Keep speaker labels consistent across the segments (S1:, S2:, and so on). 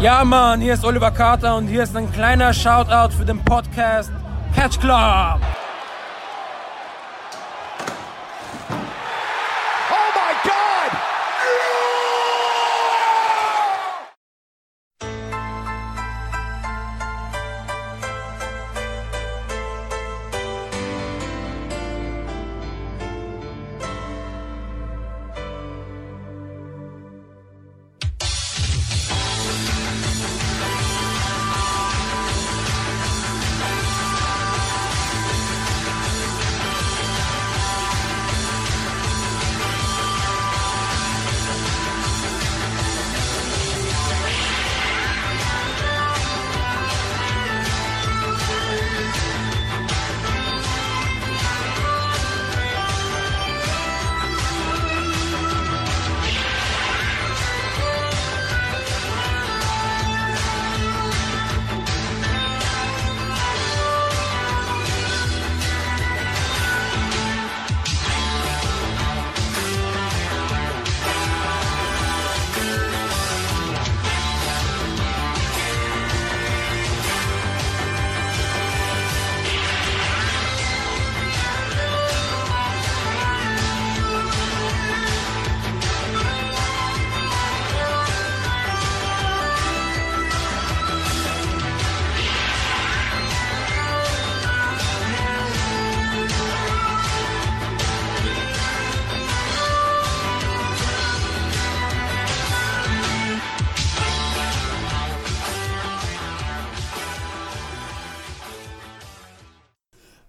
S1: Ja, Mann, hier ist Oliver Carter und hier ist ein kleiner Shoutout für den Podcast Catch Club.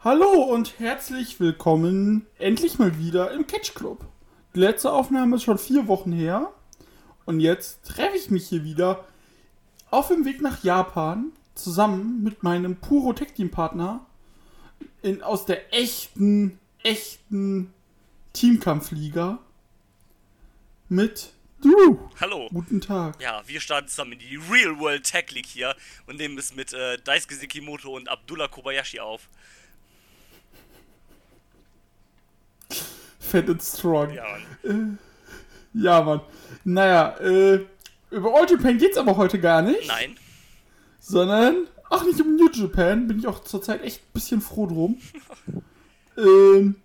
S2: Hallo und herzlich willkommen endlich mal wieder im Catch Club. Die letzte Aufnahme ist schon vier Wochen her und jetzt treffe ich mich hier wieder auf dem Weg nach Japan zusammen mit meinem Puro Tech Team Partner in, aus der echten, echten Teamkampfliga mit Du.
S3: Hallo.
S2: Guten Tag.
S3: Ja, wir starten zusammen in die Real World Tech League hier und nehmen es mit äh, Daisuke Sekimoto und Abdullah Kobayashi auf.
S2: Fat and Strong.
S3: Ja,
S2: Mann. Äh, ja, Mann. Naja, äh, über All Japan geht's aber heute gar nicht.
S3: Nein.
S2: Sondern, ach, nicht um New Japan, bin ich auch zurzeit echt ein bisschen froh drum. ähm,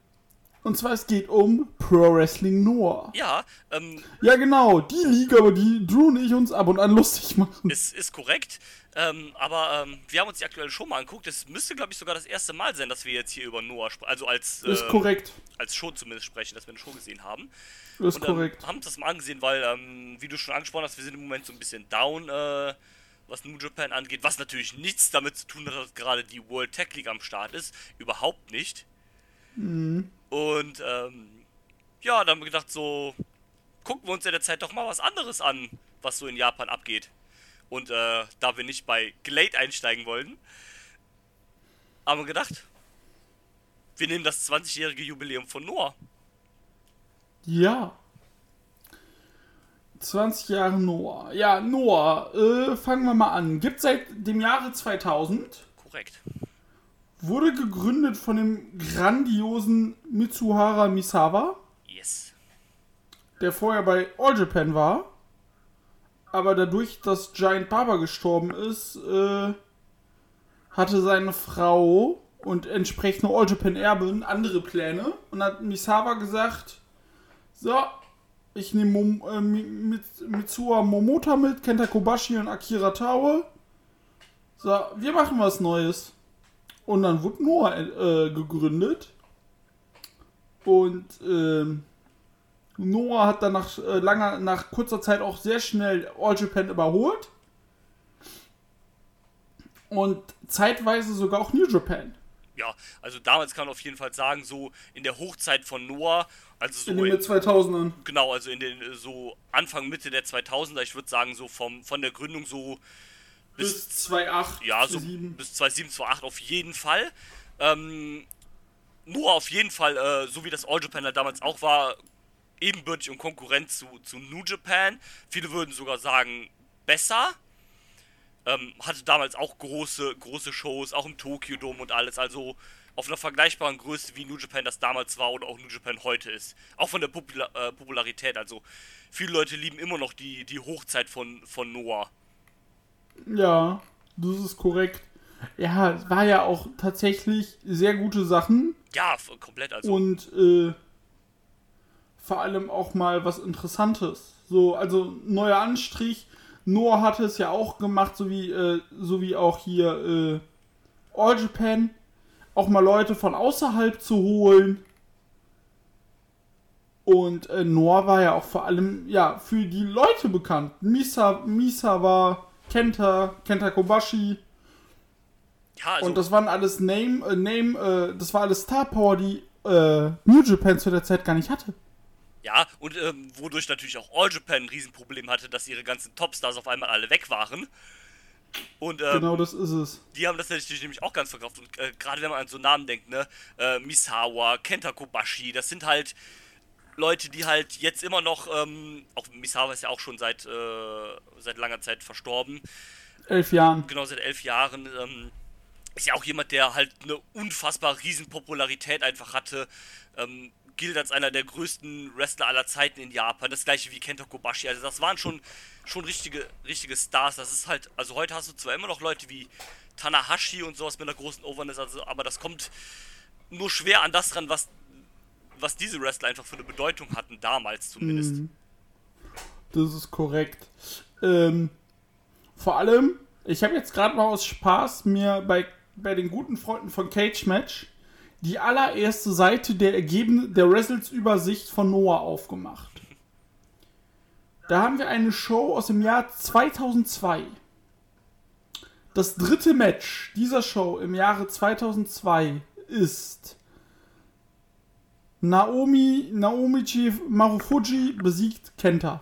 S2: und zwar, es geht um Pro Wrestling Noah.
S3: Ja, ähm.
S2: Ja, genau, die Liga, über die Drew und ich uns ab und an lustig machen.
S3: Ist, ist korrekt. Ähm, aber ähm, wir haben uns die aktuelle Show mal angeguckt. Es müsste, glaube ich, sogar das erste Mal sein, dass wir jetzt hier über Noah sprechen. Also als.
S2: Äh, ist korrekt.
S3: Als Show zumindest sprechen, dass wir eine Show gesehen haben.
S2: Ist
S3: und,
S2: korrekt.
S3: Ähm, haben das mal angesehen, weil, ähm, wie du schon angesprochen hast, wir sind im Moment so ein bisschen down, äh, was New Japan angeht. Was natürlich nichts damit zu tun hat, dass gerade die World Tech League am Start ist. Überhaupt nicht.
S2: Mhm.
S3: Und ähm, ja, dann haben wir gedacht, so gucken wir uns in der Zeit doch mal was anderes an, was so in Japan abgeht. Und äh, da wir nicht bei Glade einsteigen wollten, haben wir gedacht, wir nehmen das 20-jährige Jubiläum von Noah.
S2: Ja. 20 Jahre Noah. Ja, Noah, äh, fangen wir mal an. Gibt seit dem Jahre 2000.
S3: Korrekt.
S2: Wurde gegründet von dem grandiosen Mitsuhara Misawa.
S3: Yes.
S2: Der vorher bei All Japan war. Aber dadurch, dass Giant Baba gestorben ist, äh, hatte seine Frau und entsprechende All Japan Erbin andere Pläne. Und hat Misawa gesagt, so, ich nehme äh, mit, Mitsuha Momota mit, Kenta Kobashi und Akira Taue. So, wir machen was Neues. Und dann wurde Noah äh, gegründet. Und ähm, Noah hat dann nach, äh, langer, nach kurzer Zeit auch sehr schnell All Japan überholt. Und zeitweise sogar auch New Japan.
S3: Ja, also damals kann man auf jeden Fall sagen, so in der Hochzeit von Noah, also so
S2: in den 2000ern.
S3: Genau, also in den so Anfang Mitte der 2000er, ich würde sagen so vom von der Gründung so
S2: bis, bis 2.8.
S3: Ja, so 7. bis 2.7, 2.8 auf jeden Fall. Ähm, nur auf jeden Fall, äh, so wie das All Japan halt damals auch war, ebenbürtig und Konkurrent zu, zu New Japan. Viele würden sogar sagen, besser. Ähm, hatte damals auch große, große Shows, auch im Tokyo Dome und alles. Also auf einer vergleichbaren Größe wie New Japan das damals war oder auch New Japan heute ist. Auch von der Popula äh, Popularität. Also viele Leute lieben immer noch die, die Hochzeit von, von Noah.
S2: Ja, das ist korrekt. Ja, es war ja auch tatsächlich sehr gute Sachen
S3: Ja, komplett. Also,
S2: und äh, vor allem auch mal was Interessantes. So, also neuer Anstrich. Noah hatte es ja auch gemacht, so wie, äh, so wie auch hier äh, All Japan. Auch mal Leute von außerhalb zu holen. Und äh, Noah war ja auch vor allem ja für die Leute bekannt. Misa, Misawa, Kenta, Kenta Kobashi.
S3: ja, also,
S2: Und das waren alles Name, äh, Name, äh, das war alles Star Power, die äh, New Japan zu der Zeit gar nicht hatte.
S3: ja, und ähm, wodurch natürlich auch All Japan ein Riesenproblem hatte, dass ihre ganzen Topstars auf einmal alle weg waren. Und ähm,
S2: Genau das ist es.
S3: die haben das natürlich nämlich auch ganz verkauft. Und äh, gerade wenn man an so Namen denkt, ne, äh, Misawa, Kenta Kobashi, das sind halt Leute, die halt jetzt immer noch, ähm, auch Misawa ist ja auch schon seit, äh, seit langer Zeit verstorben,
S2: Elf Jahren.
S3: genau seit elf Jahren, ähm, ist ja auch jemand, der halt eine unfassbar riesen Popularität einfach hatte, ähm, gilt als einer der größten Wrestler aller Zeiten in Japan, das gleiche wie Kenta Kobashi, also das waren schon, schon richtige, richtige Stars, das ist halt, also heute hast du zwar immer noch Leute wie Tanahashi und sowas mit einer großen Overness, also, aber das kommt nur schwer an das ran, was, was diese Wrestler einfach für eine Bedeutung hatten, damals zumindest.
S2: Mhm. Das ist korrekt. Ähm, vor allem, ich habe jetzt gerade mal aus Spaß mir bei, bei den guten Freunden von Cage Match die allererste Seite der Ergebnisse der Wrestles-Übersicht von Noah aufgemacht. Da haben wir eine Show aus dem Jahr 2002. Das dritte Match dieser Show im Jahre 2002 ist Naomi Naomichi Marufuji besiegt Kenta.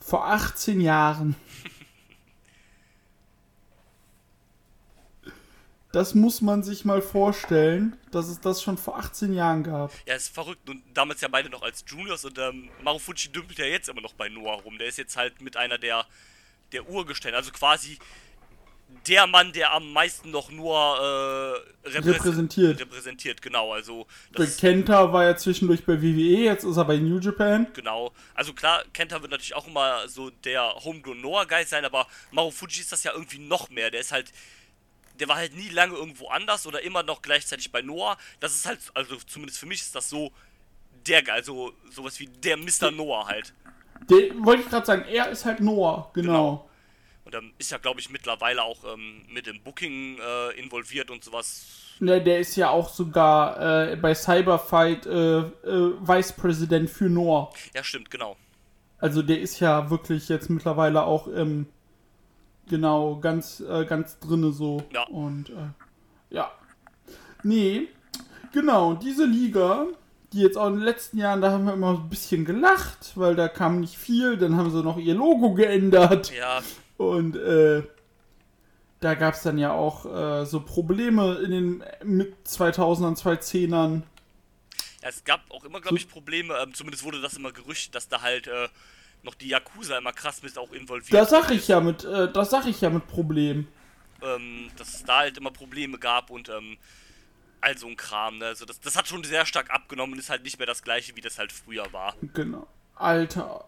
S2: Vor 18 Jahren. Das muss man sich mal vorstellen, dass es das schon vor 18 Jahren gab.
S3: Ja, ist verrückt. Und damals ja beide noch als Juniors und ähm, Marufuji dümpelt ja jetzt immer noch bei Noah rum. Der ist jetzt halt mit einer der, der Urgesteine. Also quasi der Mann, der am meisten noch nur äh, repräs-
S2: Repräsentiert.
S3: repräsentiert, genau. Also
S2: Der
S3: das
S2: Kenta war ja zwischendurch bei WWE, jetzt ist er bei New Japan.
S3: genau. Also klar, Kenta wird natürlich auch immer so der Homegrown Noah Guy sein, aber Marufuji ist das ja irgendwie noch mehr. Der ist halt der war halt nie lange irgendwo anders oder immer noch gleichzeitig bei Noah. Das ist halt, also zumindest für mich ist das so der also sowas wie der Mr. Noah halt.
S2: Der wollte ich gerade sagen, er ist halt Noah, genau.
S3: Und dann ist ja, glaube ich, mittlerweile auch ähm, mit dem Booking äh, involviert und sowas.
S2: Ne, der ist ja auch sogar äh, bei Cyberfight äh, äh, Vice President für Noah.
S3: Ja, stimmt, genau.
S2: Also der ist ja wirklich jetzt mittlerweile auch ähm, genau ganz äh, ganz drinne so.
S3: Ja.
S2: Und äh, ja. Nee, genau, diese Liga, die jetzt auch in den letzten Jahren, da haben wir immer ein bisschen gelacht, weil da kam nicht viel, dann haben sie noch ihr Logo geändert.
S3: Ja,
S2: Und äh, da gab es dann ja auch äh, so Probleme in den mit 2000ern, 2010ern.
S3: ja es gab auch immer, glaube ich, Probleme. Ähm, zumindest wurde das immer gerüchtet, dass da halt äh, noch die Yakuza immer krass mit auch involviert
S2: Das sag ich ja mit, äh, das sag ich ja mit Problem.
S3: ähm, dass es da halt immer Probleme gab und ähm, all so ein Kram. Ne? Also das, das hat schon sehr stark abgenommen und ist halt nicht mehr das gleiche, wie das halt früher war.
S2: Genau. Alter.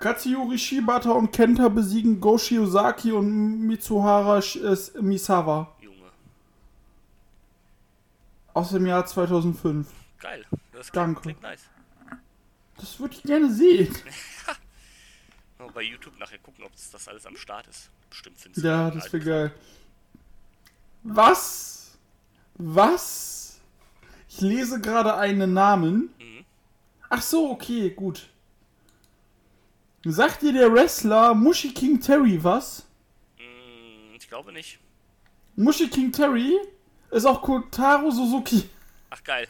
S2: Katsuyori Shibata und Kenta besiegen Go Shiozaki und Mitsuhara äh, Misawa
S3: Junge.
S2: aus dem Jahr 2005.
S3: Geil. Das klingt,
S2: Danke.
S3: klingt nice.
S2: Das würde ich gerne sehen.
S3: Mal bei YouTube nachher gucken, ob das, alles am Start ist. Bestimmt findest
S2: Ja,
S3: einen
S2: das wäre geil. Was? Was? Ich lese gerade einen Namen.
S3: Mhm.
S2: Ach so, okay, gut. Sagt dir der Wrestler Mushi King Terry was?
S3: Mm, ich glaube nicht.
S2: Mushi King Terry ist auch Kotaro Suzuki.
S3: Ach geil.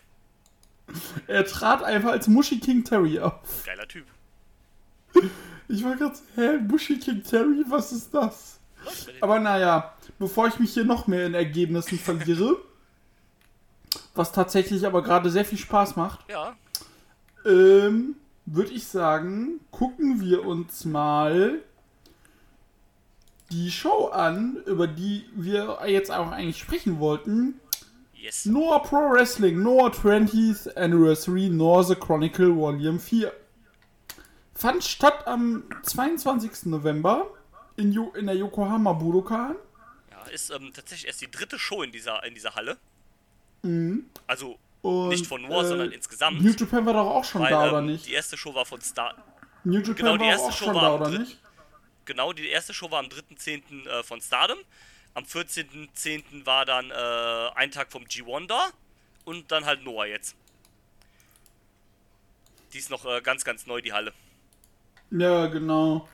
S2: Er trat einfach als Mushi King Terry auf.
S3: Geiler Typ.
S2: Ich war gerade, hä, Mushi King Terry, was ist das? Aber naja, bevor ich mich hier noch mehr in Ergebnissen verliere, was tatsächlich aber gerade sehr viel Spaß macht,
S3: Ja,
S2: ähm, würde ich sagen, gucken wir uns mal die Show an, über die wir jetzt auch eigentlich sprechen wollten.
S3: yes.
S2: Noah Pro Wrestling, Noah 20th Anniversary, Noah The Chronicle Volume 4. fand statt am 22. November in, Yo in der Yokohama Budokan.
S3: Ja, ist ähm, tatsächlich erst die dritte Show in dieser, in dieser Halle. Also
S2: Und,
S3: nicht von War,
S2: äh,
S3: sondern insgesamt.
S2: New Japan war doch auch schon
S3: weil,
S2: da,
S3: ähm,
S2: oder nicht?
S3: Die erste Show war von Star.
S2: New Japan
S3: genau, die
S2: war
S3: erste
S2: auch
S3: Show
S2: schon
S3: war
S2: da,
S3: am
S2: oder nicht?
S3: Genau, die erste Show war am 3.10. Äh, von Stardom. Am 14.10. war dann äh, ein Tag vom G1 da. Und dann halt Noah jetzt. Die ist noch äh, ganz, ganz neu, die Halle.
S2: Ja, genau.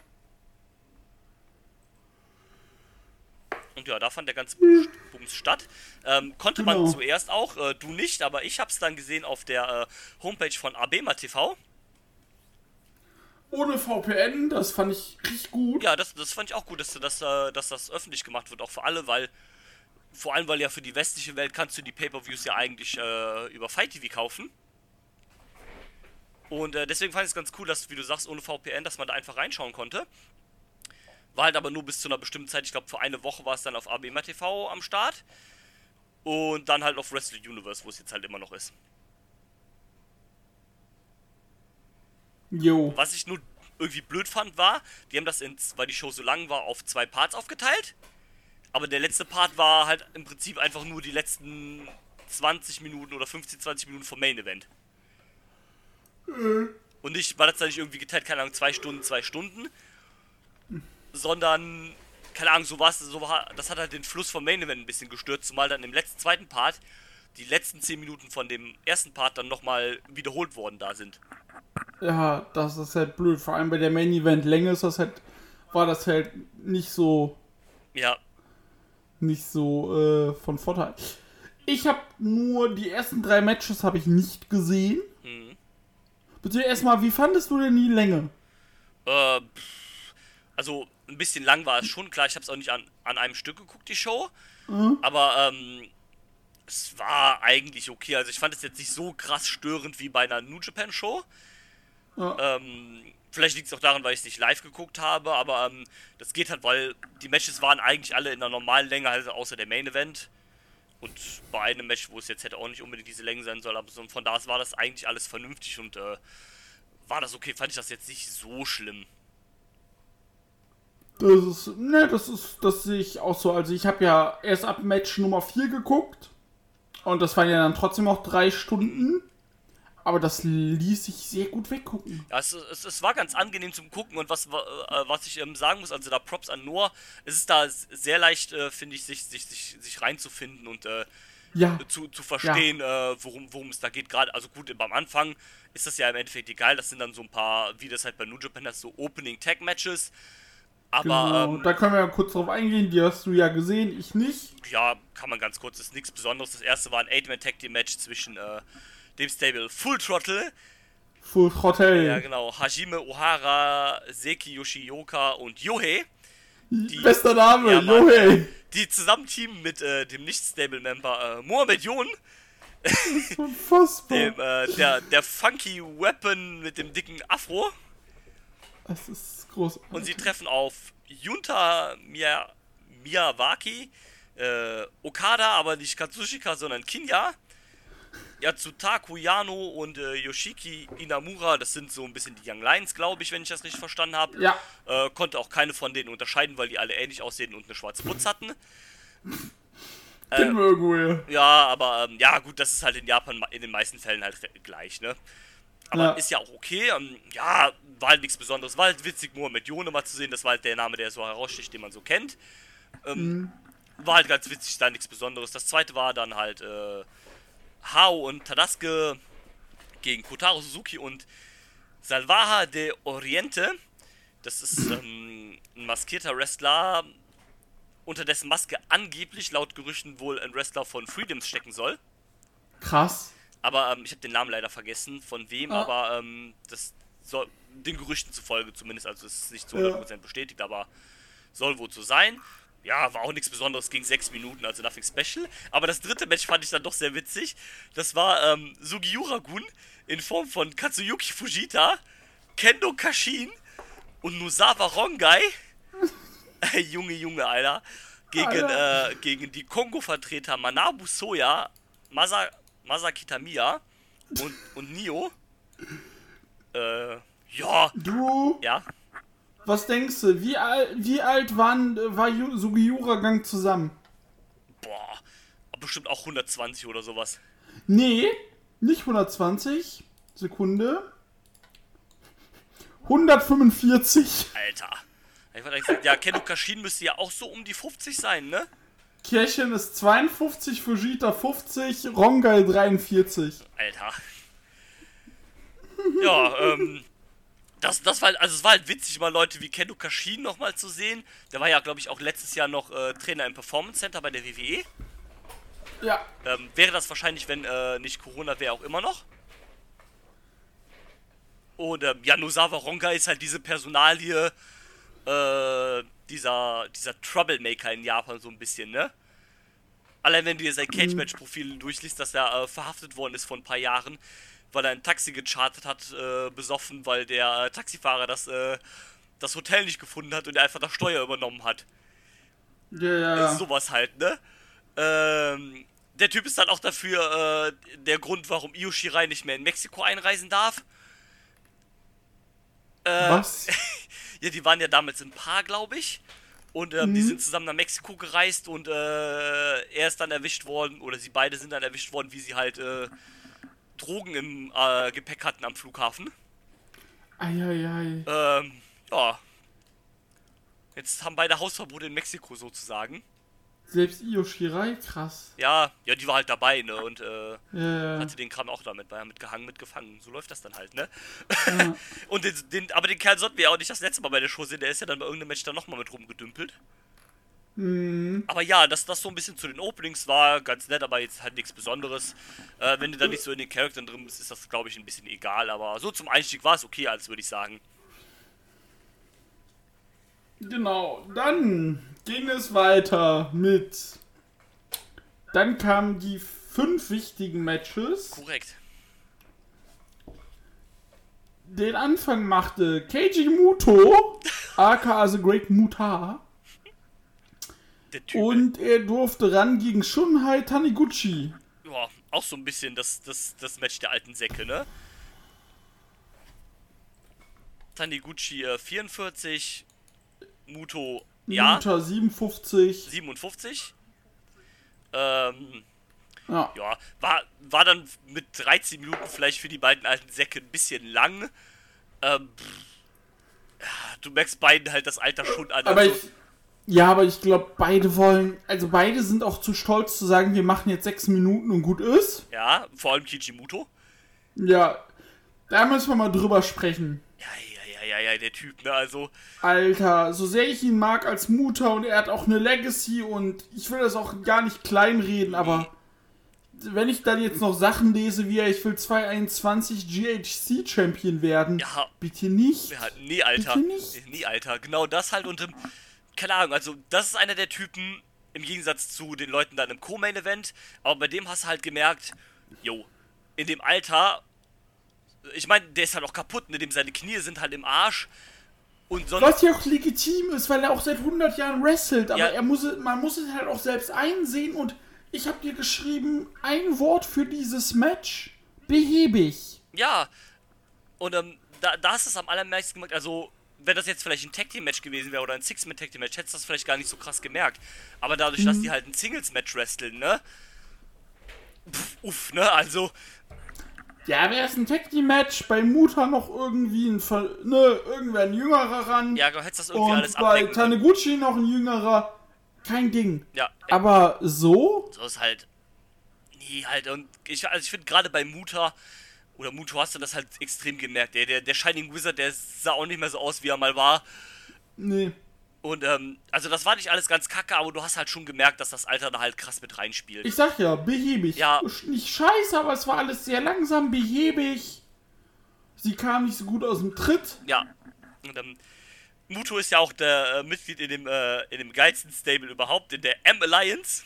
S3: Und ja, da fand der ganze Bums Bums statt. Ähm, konnte man
S2: Genau.
S3: zuerst auch, äh, du nicht, aber ich hab's dann gesehen auf der äh, Homepage von Abema TV.
S2: Ohne VPN, das fand ich richtig gut.
S3: Ja, das, das fand ich auch gut, dass, dass, äh, dass das öffentlich gemacht wird, auch für alle, weil vor allem, weil ja für die westliche Welt kannst du die Pay-Per-Views ja eigentlich äh, über Fight TV kaufen. Und äh, deswegen fand ich es ganz cool, dass, wie du sagst, ohne VPN, dass man da einfach reinschauen konnte. War halt aber nur bis zu einer bestimmten Zeit, ich glaube für eine Woche war es dann auf ABMA TV am Start. Und dann halt auf Wrestle Universe, wo es jetzt halt immer noch ist.
S2: Jo.
S3: Was ich nur irgendwie blöd fand, war, die haben das, in, weil die Show so lang war, auf zwei Parts aufgeteilt. Aber der letzte Part war halt im Prinzip einfach nur die letzten 20 Minuten oder 15, 20 Minuten vom Main Event. Und nicht, war das dann nicht irgendwie geteilt, keine Ahnung, zwei Stunden, zwei Stunden. Sondern, keine Ahnung, so war so das hat halt den Fluss vom Main Event ein bisschen gestört, zumal dann im letzten, zweiten Part die letzten 10 Minuten von dem ersten Part dann nochmal wiederholt worden da sind.
S2: Ja, das ist halt blöd. Vor allem bei der Main Event Länge ist das halt, war das halt nicht so,
S3: Ja,
S2: nicht so äh, von Vorteil. Ich habe nur die ersten drei Matches habe ich nicht gesehen.
S3: Mhm.
S2: Bitte erstmal, wie fandest du denn die Länge?
S3: Äh, also ein bisschen lang war es schon, klar, ich habe es auch nicht an, an einem Stück geguckt, die Show. Aber ähm, es war eigentlich okay. Also ich fand es jetzt nicht so krass störend wie bei einer New Japan Show.
S2: Ja.
S3: Ähm, vielleicht liegt es auch daran, weil ich es nicht live geguckt habe, aber ähm, das geht halt, weil die Matches waren eigentlich alle in der normalen Länge, also außer der Main Event. Und bei einem Match, wo es jetzt hätte auch nicht unbedingt diese Länge sein soll, aber so, von da aus war das eigentlich alles vernünftig und äh, war das okay, fand ich das jetzt nicht so schlimm.
S2: Das ist, ne, das ist, das sehe ich auch so. Also ich habe ja erst ab Match Nummer 4 geguckt. Und das waren ja dann trotzdem noch drei Stunden. Aber das ließ sich sehr gut weggucken.
S3: Ja, es, es, es war ganz angenehm zum Gucken und was, äh, was ich ähm, sagen muss, also da Props an Noah, es ist da sehr leicht, äh, finde ich, sich, sich, sich, sich reinzufinden und äh,
S2: Ja,
S3: zu, zu verstehen, äh, worum, worum es da geht. Gerade, also gut, beim Anfang ist das ja im Endeffekt egal, das sind dann so ein paar, wie das halt bei New Japan ist, so Opening Tag Matches. Aber
S2: genau.
S3: ähm,
S2: da können wir ja kurz drauf eingehen. Die hast du ja gesehen, ich nicht.
S3: ja, kann man ganz kurz, das ist nichts Besonderes. Das erste war ein 8-Man Tag Team Match zwischen äh, dem Stable Full Throttle
S2: Full Throttle.
S3: Ja, genau. Hajime Ohara, Seki Yoshioka und Yohei,
S2: Bester Name,
S3: Ja, Mann.
S2: Yohei.
S3: die zusammen teamen mit äh, dem Nicht-Stable-Member äh, Mohamed Yon,
S2: Unfassbar.
S3: dem, äh, der, der Funky Weapon mit dem dicken Afro.
S2: Das ist großartig.
S3: Und sie treffen auf Junta Mia, Miyawaki, äh, Okada, aber nicht Katsushika, sondern Kinya. Yatsutaku Yano und äh, Yoshiki Inamura, das sind so ein bisschen die Young Lions, glaube ich, wenn ich das richtig verstanden habe.
S2: Ja.
S3: Äh, konnte auch keine von denen unterscheiden, weil die alle ähnlich aussehen und eine schwarze Putz hatten.
S2: Wir irgendwoher.
S3: Ja, aber ähm, ja, gut, das ist halt in Japan in den meisten Fällen halt gleich, ne? Aber
S2: Ja.
S3: ist ja auch okay. Ähm, ja, war halt nichts Besonderes. War halt witzig, Mohamed Jone mal zu sehen. Das war halt der Name, der so heraussticht, den man so kennt. Ähm, War halt ganz witzig, da nichts Besonderes. Das zweite war dann halt äh, Hao und Tadasuke gegen Kotaro Suzuki und Salvaja de Oriente. Das ist ähm, ein maskierter Wrestler, unter dessen Maske angeblich laut Gerüchten wohl ein Wrestler von Freedoms stecken soll.
S2: Krass.
S3: Aber ähm, ich habe den Namen leider vergessen, von wem,
S2: Ah.
S3: aber ähm, das soll den Gerüchten zufolge zumindest, also es ist nicht zu
S2: Ja.
S3: 100% bestätigt, aber soll wohl so sein. Ja, war auch nichts Besonderes, ging sechs Minuten, also nothing special. Aber das dritte Match fand ich dann doch sehr witzig. Das war ähm, Sugiura-gun in Form von Katsuyuki Fujita, Kendo Kashin und Nusawa Rongai. Junge, Junge, Alter. Gegen, äh, gegen die Kongo-Vertreter Manabu Soya, Masa, Masaki Tamiya und, und Nio. Äh, Ja,
S2: Du,
S3: ja.
S2: was denkst du? Wie, al wie alt waren, war Sugiura Gang zusammen?
S3: Boah, bestimmt auch 120 oder sowas.
S2: Nee, nicht 120. Sekunde. 145.
S3: Alter. Ich wollte sagen, ja, Kendo Kashin müsste ja auch so um die 50 sein, ne?
S2: Kirchen ist 52, Fujita 50, Rongai 43.
S3: Alter. Ja, ähm. Das, das war, also es war halt witzig, mal Leute wie Kendo Kashin nochmal zu sehen. Der war ja, glaube ich, auch letztes Jahr noch äh, Trainer im Performance Center bei der WWE.
S2: Ja,
S3: Ähm, wäre das wahrscheinlich, wenn äh, nicht Corona wäre, auch immer noch. Und ähm, ja, Nosawa Ronga ist halt diese Personalie, äh, dieser, dieser Troublemaker in Japan so ein bisschen, ne? Allein wenn du dir sein Cage-Match-Profil durchliest, dass er äh, verhaftet worden ist vor ein paar Jahren, weil er ein Taxi gechartet hat, äh, besoffen, weil der äh, Taxifahrer das, äh, das Hotel nicht gefunden hat und er einfach das Steuer übernommen hat.
S2: ja, ja.
S3: Sowas halt, ne? Ähm, der Typ ist dann auch dafür äh, der Grund, warum Io Shirai nicht mehr in Mexiko einreisen darf. Äh,
S2: Was?
S3: Ja, die waren ja damals ein Paar, glaube ich. Und ähm, die
S2: Mhm.
S3: sind zusammen nach Mexiko gereist und äh, er ist dann erwischt worden, oder sie beide sind dann erwischt worden, wie sie halt äh, Drogen im äh, Gepäck hatten am Flughafen.
S2: Eieiei.
S3: Ähm, ja. Jetzt haben beide Hausverbot in Mexiko sozusagen.
S2: Selbst Io Shirai, krass.
S3: Ja, ja, die war halt dabei, ne? Und äh,
S2: ja.
S3: hatte den Kram auch damit, war ja mitgehangen, mitgefangen. So läuft das dann halt, ne?
S2: ja.
S3: Und den, den, aber den Kerl sollten wir ja auch nicht das letzte Mal bei der Show sehen, der ist ja dann bei irgendeinem Match dann nochmal mit rumgedümpelt.
S2: Mhm.
S3: Aber ja, dass das so ein bisschen zu den Openings war, ganz nett, aber jetzt halt nichts Besonderes. Äh, wenn du da nicht so in den Charakteren drin bist, ist das, glaube ich, ein bisschen egal. Aber so zum Einstieg war es okay, als würde ich sagen.
S2: Genau, dann ging es weiter mit. Dann kamen die fünf wichtigen Matches.
S3: Korrekt.
S2: Den Anfang machte Keiji Muto, aka The Great Muta.
S3: Der Typ.
S2: Und er durfte ran gegen Shunhai Taniguchi.
S3: ja, auch so ein bisschen das, das, das Match der alten Säcke, ne? Taniguchi äh, 44, Muto, ja,
S2: Muta 57.
S3: 57. Ähm,
S2: Ja.
S3: ja, war, war dann mit 13 Minuten vielleicht für die beiden alten Säcke ein bisschen lang. Ähm, pff, du merkst beiden halt das Alter schon an.
S2: Aber
S3: also,
S2: ich. Ja, aber ich glaube, beide wollen. Also beide sind auch zu stolz zu sagen, wir machen jetzt sechs Minuten und gut ist.
S3: ja, vor allem Kichimuto.
S2: Ja. Da müssen wir mal drüber sprechen.
S3: Ja, ja, ja, ja, ja, der Typ, ne, also,
S2: Alter, so sehr ich ihn mag als Mutter und er hat auch eine Legacy und ich will das auch gar nicht kleinreden, aber wenn ich dann jetzt noch Sachen lese, wie er, ich will 221 GHC Champion werden,
S3: ja,
S2: bitte nicht.
S3: ja, nee, Alter.
S2: Bitte nicht.
S3: Nee, Alter, genau das halt und, ähm, keine Ahnung, also, das ist einer der Typen, im Gegensatz zu den Leuten dann im Co-Main-Event, aber bei dem hast du halt gemerkt, jo, in dem Alter, ich meine, der ist halt auch kaputt, ne, dem seine Knie sind halt im Arsch und sonst...
S2: Was ja auch legitim ist, weil er auch seit 100 Jahren wrestelt, aber
S3: Ja.
S2: er muss, man muss es halt auch selbst einsehen und ich habe dir geschrieben, ein Wort für dieses Match, behäbig.
S3: Ja. Und ähm, da, da hast du es am allermeisten gemerkt. Also, wenn das jetzt vielleicht ein Tag Team Match gewesen wäre oder ein Six-Man Tag Team Match, hättest du das vielleicht gar nicht so krass gemerkt. Aber dadurch, dass die halt ein Singles Match wresteln, ne? Pff, uff, ne? Also,
S2: Ja, wäre es ein Tag Team Match, bei Muta noch irgendwie ein, Ver ne, irgendwer ein jüngerer ran.
S3: ja, du hättest das irgendwie alles
S2: Und bei
S3: abdecken können.
S2: Noch ein jüngerer. Kein Ding.
S3: Ja,
S2: Aber so?
S3: so ist halt. Nee, halt. Und ich, also ich finde gerade bei Muta oder Muto hast du das halt extrem gemerkt. Der, der, der Shining Wizard, der sah auch nicht mehr so aus, wie er mal war.
S2: Nee.
S3: Und ähm, also das war nicht alles ganz kacke, aber du hast halt schon gemerkt, dass das Alter da halt krass mit reinspielt.
S2: Ich sag ja, behäbig.
S3: Ja.
S2: Nicht scheiße, aber es war alles sehr langsam, behäbig. Sie kam nicht so gut aus dem Tritt.
S3: Ja. Und, ähm, Muto ist ja auch der äh, Mitglied in dem, äh, in dem geilsten Stable überhaupt, in der M-Alliance.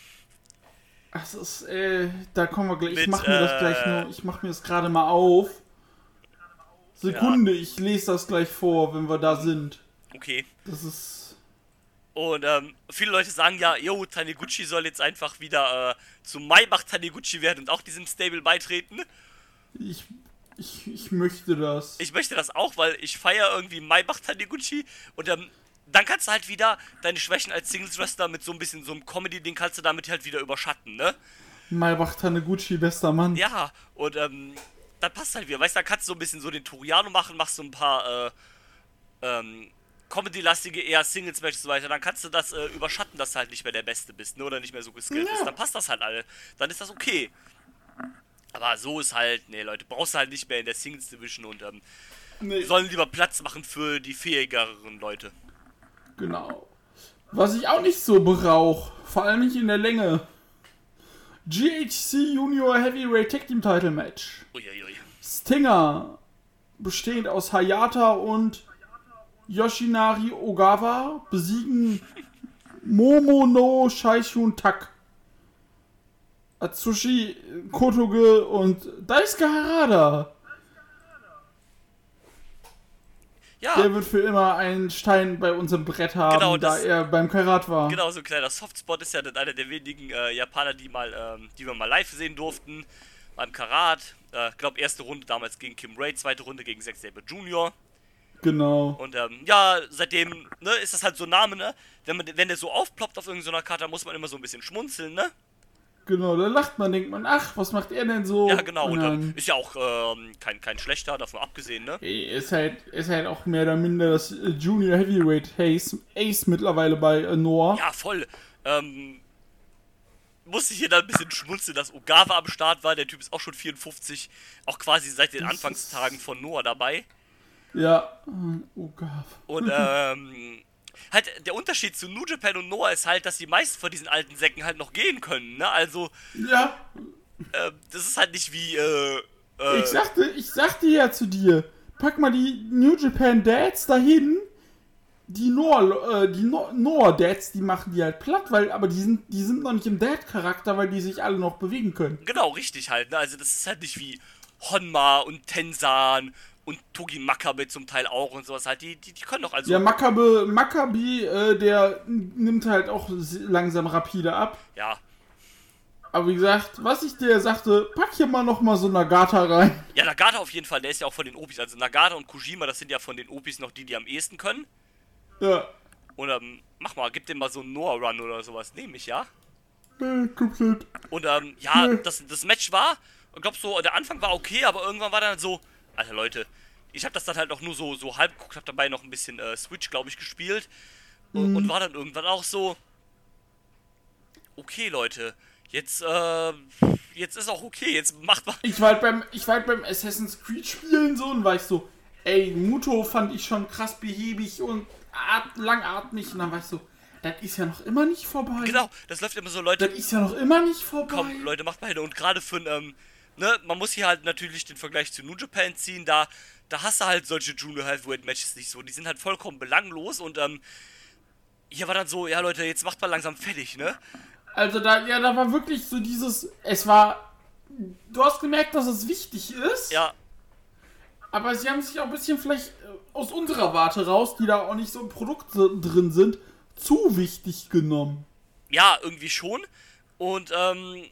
S2: Das ist, äh, da kommen wir gleich. ich
S3: Mit,
S2: mach mir das
S3: äh,
S2: gleich nur. Ich mach mir das gerade mal auf. Sekunde, ich lese das gleich vor, wenn wir da sind.
S3: Okay.
S2: Das ist.
S3: Und ähm, viele Leute sagen ja, yo, Taniguchi soll jetzt einfach wieder äh, zum Maybach Taniguchi werden und auch diesem Stable beitreten.
S2: Ich Ich, ich möchte das.
S3: Ich möchte das auch, weil ich feiere irgendwie Maybach Taniguchi und ähm, dann kannst du halt wieder deine Schwächen als Singles-Wrestler mit so ein bisschen so einem Comedy-Ding kannst du damit halt wieder überschatten, ne?
S2: Maybach Taneguchi, bester Mann.
S3: Ja, und ähm, dann passt halt wieder. Weißt du, da kannst du so ein bisschen so den Toriano machen, machst so ein paar äh, ähm, Comedy-lastige eher Singles-Matches und so weiter. Dann kannst du das äh, überschatten, dass du halt nicht mehr der Beste bist, ne? Oder nicht mehr so geskillt
S2: Ja.
S3: bist. Dann passt das halt alle. Dann ist das okay. Aber so ist halt, nee, Leute, brauchst du halt nicht mehr in der Singles-Division und ähm,
S2: Nee,
S3: sollen lieber Platz machen für die fähigeren Leute.
S2: Genau. Was ich auch nicht so brauch, vor allem nicht in der Länge. GHC Junior Heavyweight Tag Team Title Match.
S3: Uiuiui.
S2: Stinger, bestehend aus Hayata und Yoshinari Ogawa, besiegen Momono Shaishun Tak, Atsushi Kotoge und Daisuke Harada.
S3: Ja,
S2: Der wird für immer einen Stein bei unserem Brett haben,
S3: Genau,
S2: da
S3: das-
S2: er beim Karat war.
S3: genau, so ein kleiner Softspot ist ja dann einer der wenigen äh, Japaner, die mal, ähm, die wir mal live sehen durften. Beim Karat. Äh, glaub, erste Runde damals gegen Kim Ray, zweite Runde gegen Zack Sabre Jr.
S2: Genau.
S3: Und ähm, ja, seitdem ne, ist das halt so ein Name, ne? Wenn, man, wenn der so aufploppt auf irgendeiner Karte, muss man immer so ein bisschen schmunzeln, ne?
S2: Genau, da lacht man, denkt man, ach, was macht er denn so?
S3: Ja, genau. Und
S2: dann-
S3: ist ja auch ähm, kein, kein schlechter, davon abgesehen, ne?
S2: Ey, Ist halt, ist halt auch mehr oder minder das äh, Junior Heavyweight Ace, Ace mittlerweile bei äh, Noah.
S3: Ja, voll. Ähm, musste ich hier dann ein bisschen schmunzeln, dass Ogawa am Start war. Der Typ ist auch schon 54, auch quasi seit den Anfangstagen von Noah dabei.
S2: Ja. Gott.
S3: Und ähm, halt der Unterschied zu New Japan und Noah ist halt, dass die meisten von diesen alten Säcken halt noch gehen können, ne? Also,
S2: Ja,
S3: äh, das ist halt nicht wie, äh, äh,
S2: ich sagte, ich sagte ja zu dir, pack mal die New Japan Dads dahin. Die Noah, äh, die no Noah Dads, die machen die halt platt, weil, aber die sind, die sind noch nicht im Dad-Charakter, weil die sich alle noch bewegen können.
S3: genau, richtig halt, ne? Also, das ist halt nicht wie Honma und Tensan und Togi Makabe zum Teil auch und sowas halt. Die, die, die können doch also.
S2: Ja, Makabe, Maccabi, äh, der nimmt halt auch langsam rapide ab.
S3: ja.
S2: Aber wie gesagt, was ich dir sagte, pack hier mal noch mal so Nagata rein.
S3: Ja, Nagata auf jeden Fall, der ist ja auch von den Opis. Also Nagata und Kojima, das sind ja von den Opis noch die, die am ehesten können.
S2: Ja,
S3: Und ähm, mach mal, gib dem mal so einen Noah-Run oder sowas. Nehme ich, ja?
S2: äh, komplett.
S3: Und ähm, ja,
S2: Nö.
S3: das, das Match war, ich glaube so, der Anfang war okay, aber irgendwann war dann so, Alter Leute, ich habe das dann halt auch nur so, so halb geguckt, habe dabei noch ein bisschen äh, Switch, glaube ich, gespielt. Und, und war dann irgendwann auch so, okay Leute, jetzt, äh, jetzt ist auch okay, jetzt macht mal.
S2: Ich war halt beim, ich war halt beim Assassin's Creed spielen so und war ich so, ey, Muto fand ich schon krass behäbig und at langatmig und dann war ich so, das ist ja noch immer nicht vorbei.
S3: Genau, das läuft immer so, Leute,
S2: Das ist ja noch immer nicht vorbei.
S3: komm, Leute, macht mal hin. Und gerade für ein, ähm, ne, man muss hier halt natürlich den Vergleich zu New Japan ziehen, da, da hast du halt solche Junior Heavyweight Matches nicht so. Die sind halt vollkommen belanglos und, ähm, hier war dann so, ja Leute, jetzt macht mal langsam fertig, ne?
S2: Also da, ja, da war wirklich so dieses, es war, du hast gemerkt, dass es wichtig ist,
S3: Ja,
S2: aber sie haben sich auch ein bisschen vielleicht äh, aus unserer Warte raus, die da auch nicht so im Produkt drin sind, zu wichtig genommen.
S3: ja, irgendwie schon. Und, ähm,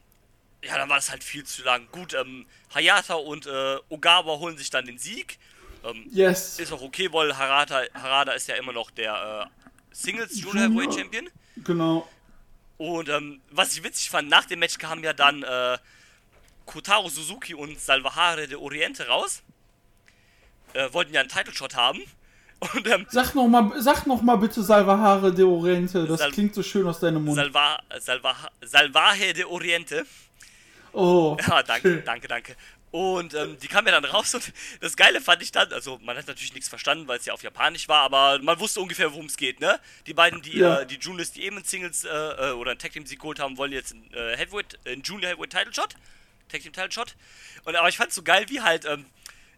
S3: ja, dann war das halt viel zu lang. Gut, ähm, Hayata und äh, Ogawa holen sich dann den Sieg. Ähm,
S2: Yes.
S3: ist auch okay, weil Harada, Harada ist ja immer noch der äh, Singles Junior. Heavyweight Champion.
S2: Genau.
S3: Und ähm, was ich witzig fand, nach dem Match kamen ja dann äh, Kotaro Suzuki und Salvahare de Oriente raus. Äh, wollten ja einen Title Shot haben. Und ähm,
S2: Sag noch mal, sag noch mal bitte Salvahare de Oriente. Das
S3: Sal-
S2: klingt so schön aus deinem Mund.
S3: Salva, Salva, Salvaje de Oriente.
S2: oh.
S3: Ja, danke,
S2: schön.
S3: danke, danke. Und ähm, die kamen ja dann raus und das Geile fand ich dann, also man hat natürlich nichts verstanden, weil es ja auf Japanisch war, aber man wusste ungefähr, worum es geht, ne? Die beiden, die,
S2: Ja.
S3: äh, die Juniors, die eben in Singles äh, äh, oder ein Tag Team Sieg geholt haben, wollen jetzt einen äh, Heavyweight, einen Junior Heavyweight Title Shot. Tag Team Title Shot. Und aber ich fand's so geil, wie halt, ähm,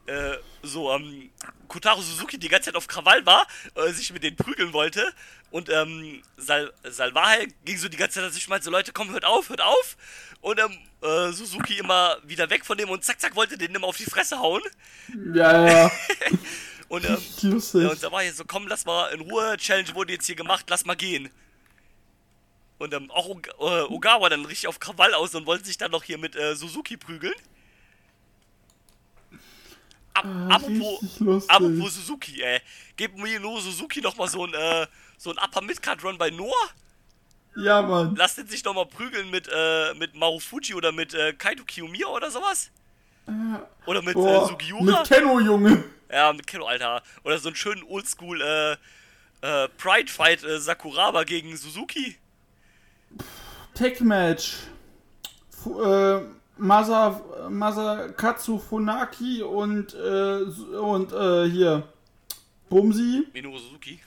S3: äh, so, ähm, Kotaro Suzuki die ganze Zeit auf Krawall war, äh, sich mit denen prügeln wollte. Und, ähm, Sal Salvahe ging so die ganze Zeit sich meinte so, Leute, komm, hört auf, hört auf. Und, ähm, äh, Suzuki immer wieder weg von dem und zack, zack, wollte den immer auf die Fresse hauen.
S2: Ja, ja.
S3: Und, ähm, ja, und da war hier so, komm, lass mal in Ruhe, Challenge wurde jetzt hier gemacht, lass mal gehen. Und ähm, auch äh, Ogawa dann richtig auf Krawall aus und wollte sich dann noch hier mit äh, Suzuki prügeln. Ab, apropos, apropos Suzuki, ey. Gib Minoru Suzuki noch mal so ein, äh, so ein Upper Midcard Run bei Noah?
S2: Ja, Mann.
S3: Lass den sich noch mal prügeln mit, äh, mit Marufuji oder mit äh, Kaito Kiyomiya oder sowas? Oder mit äh,
S2: Boah,
S3: Sugiura?
S2: mit Kenno, Junge.
S3: Ja, mit Kenno, Alter. Oder so einen schönen Oldschool äh, äh, Pride Fight äh, Sakuraba gegen Suzuki.
S2: Tech-Match. Fu- äh, Masa, Masakatsu Funaki und, äh, und äh, hier Bumsi
S3: Minoru Suzuki.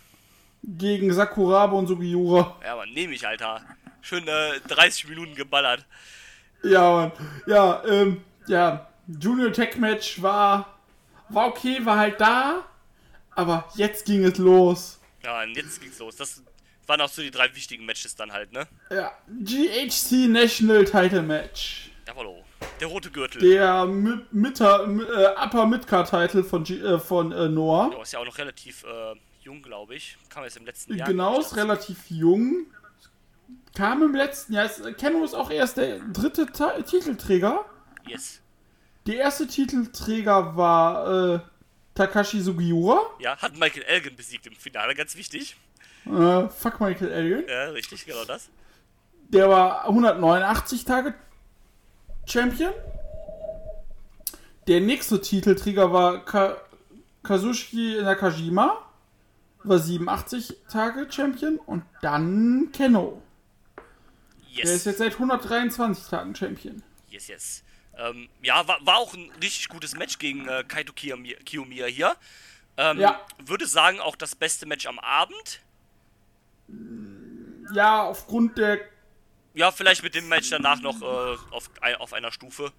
S2: Gegen Sakuraba und Sugiura.
S3: Ja, man, nehme ich, Alter. Schön äh, 30 Minuten geballert.
S2: Ja, Mann. Ja, ähm, ja. Junior Tech Match war, war okay, war halt da. Aber jetzt ging es los.
S3: Ja, und jetzt ging's los. Das waren auch so die drei wichtigen Matches dann halt, ne?
S2: Ja, GHC National Title Match.
S3: Jawollo. Der rote Gürtel.
S2: Der Mi- Mitter, Mi- äh, Upper Midcard Title von, G äh, von äh, Noah.
S3: Der ist ja auch noch relativ äh, jung, glaube ich. Kam jetzt im letzten Jahr.
S2: Genau, ist relativ jung. Kam im letzten Jahr. Ist, Kenno ist auch erst der dritte Ta Titelträger.
S3: Yes.
S2: Der erste Titelträger war äh, Takashi Sugiura.
S3: Ja, hat Michael Elgin besiegt im Finale, ganz wichtig.
S2: Äh, fuck Michael Elgin.
S3: Ja, richtig, genau das.
S2: Der war 189 Tage Champion. Der nächste Titelträger war Ka Kazushi Nakajima. War 87 Tage Champion. Und dann Kenno. Der ist
S3: Yes.
S2: jetzt seit 123 Tagen Champion.
S3: Yes, yes. Ähm, ja, war, war auch ein richtig gutes Match gegen äh, Kaito Kiyomiya, hier. Ähm,
S2: Ja.
S3: Würde sagen, auch das beste Match am Abend.
S2: Ja, aufgrund der.
S3: Ja, vielleicht mit dem Match danach noch äh, auf, auf einer Stufe.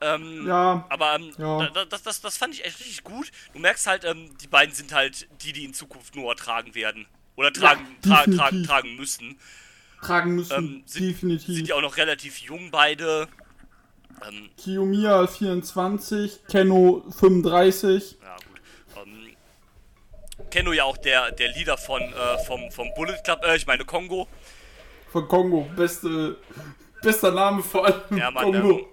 S3: Ähm,
S2: Ja,
S3: Aber ähm,
S2: Ja.
S3: da, das, das, das fand ich echt richtig gut. Du merkst halt, ähm, die beiden sind halt die, die in Zukunft nur tragen werden. Oder tragen, tra tra
S2: definitiv.
S3: tragen müssen.
S2: tragen müssen.
S3: Ähm, sind,
S2: definitiv.
S3: sind ja auch noch relativ jung beide. Ähm,
S2: Kiyomiya 24, Kenno 35.
S3: ja gut. Ähm, Kenno ja auch der, der Leader von, äh, vom, vom Bullet Club, äh, ich meine Kongo.
S2: Von Kongo. Beste, bester Name vor allem.
S3: Ja, Mann,
S2: Kongo.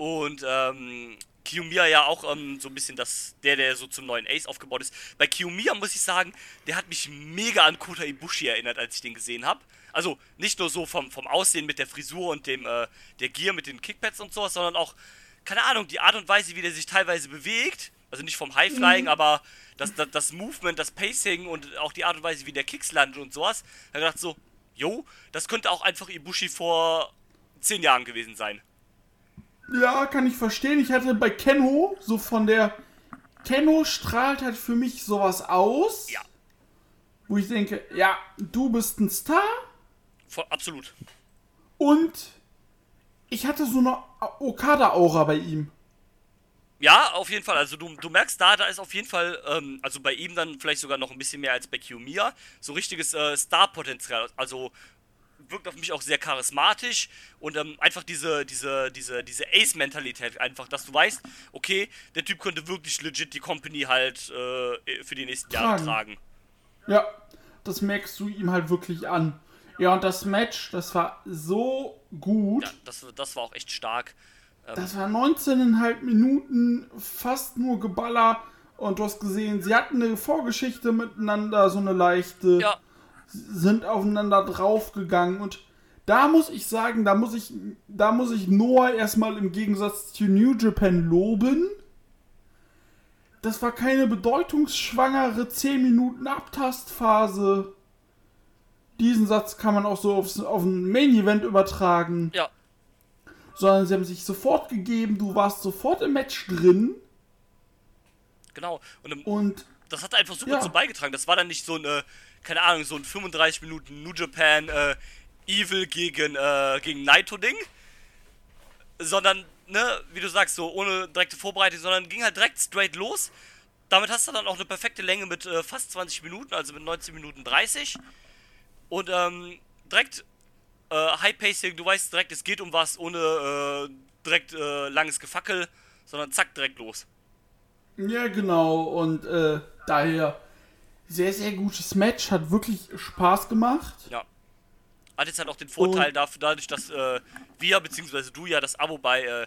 S3: Und ähm, Kiyomiya ja auch ähm, so ein bisschen das, der, der so zum neuen Ace aufgebaut ist. Bei Kiyomiya muss ich sagen, der hat mich mega an Kota Ibushi erinnert, als ich den gesehen habe. Also nicht nur so vom, vom Aussehen mit der Frisur und dem äh, der Gear mit den Kickpads und sowas, sondern auch, keine Ahnung, die Art und Weise, wie der sich teilweise bewegt. Also nicht vom Highflying, aber das, das, das Movement, das Pacing und auch die Art und Weise, wie der Kicks landet und sowas. Da hab ich gedacht so, jo, das könnte auch einfach Ibushi vor zehn Jahren gewesen sein.
S2: Ja, kann ich verstehen. Ich hatte bei Kenno so von der. Kenno strahlt halt für mich sowas aus.
S3: Ja.
S2: Wo ich denke, ja, du bist ein Star.
S3: Voll, absolut.
S2: Und ich hatte so eine Okada-Aura bei ihm.
S3: Ja, auf jeden Fall. Also du, du merkst da, da ist auf jeden Fall, ähm, also bei ihm dann vielleicht sogar noch ein bisschen mehr als bei Kiyomiya, so richtiges äh, Star-Potenzial. Also wirkt auf mich auch sehr charismatisch und ähm, einfach diese, diese, diese, diese Ace-Mentalität einfach, dass du weißt, okay, der Typ könnte wirklich legit die Company halt äh, für die nächsten Jahre
S2: Tragen.
S3: tragen.
S2: Ja, das merkst du ihm halt wirklich an. Ja, und das Match, das war so gut.
S3: Ja, das, das war auch echt stark.
S2: Das war 19,5 Minuten, fast nur Geballer. Und du hast gesehen, sie hatten eine Vorgeschichte miteinander, so eine leichte.
S3: Ja,
S2: Sind aufeinander draufgegangen. Und da muss ich sagen, da muss ich, da muss ich Noah erstmal im Gegensatz zu New Japan loben. Das war keine bedeutungsschwangere 10 Minuten Abtastphase. Diesen Satz kann man auch so aufs, auf ein Main Event übertragen
S3: ja,
S2: sondern sie haben sich sofort gegeben, du warst sofort im Match drin
S3: genau. Und
S2: und
S3: das hat einfach super
S2: Ja.
S3: zu beigetragen. Das war dann nicht so ein, äh, keine Ahnung, so ein 35 Minuten New Japan äh, Evil gegen, äh, gegen Naito-Ding. Sondern, ne, wie du sagst, so ohne direkte Vorbereitung, sondern ging halt direkt straight los. Damit hast du dann auch eine perfekte Länge mit äh, fast 20 Minuten, also mit 19 Minuten 30. Und ähm, direkt äh, High Pacing, du weißt direkt, es geht um was, ohne äh, direkt äh, langes Gefackel, sondern zack, direkt los.
S2: Ja genau und äh, daher sehr sehr gutes Match, hat wirklich Spaß gemacht.
S3: Ja. Hat jetzt halt auch den Vorteil
S2: Und-
S3: dafür, dadurch, dass äh, wir, beziehungsweise du ja das Abo bei äh,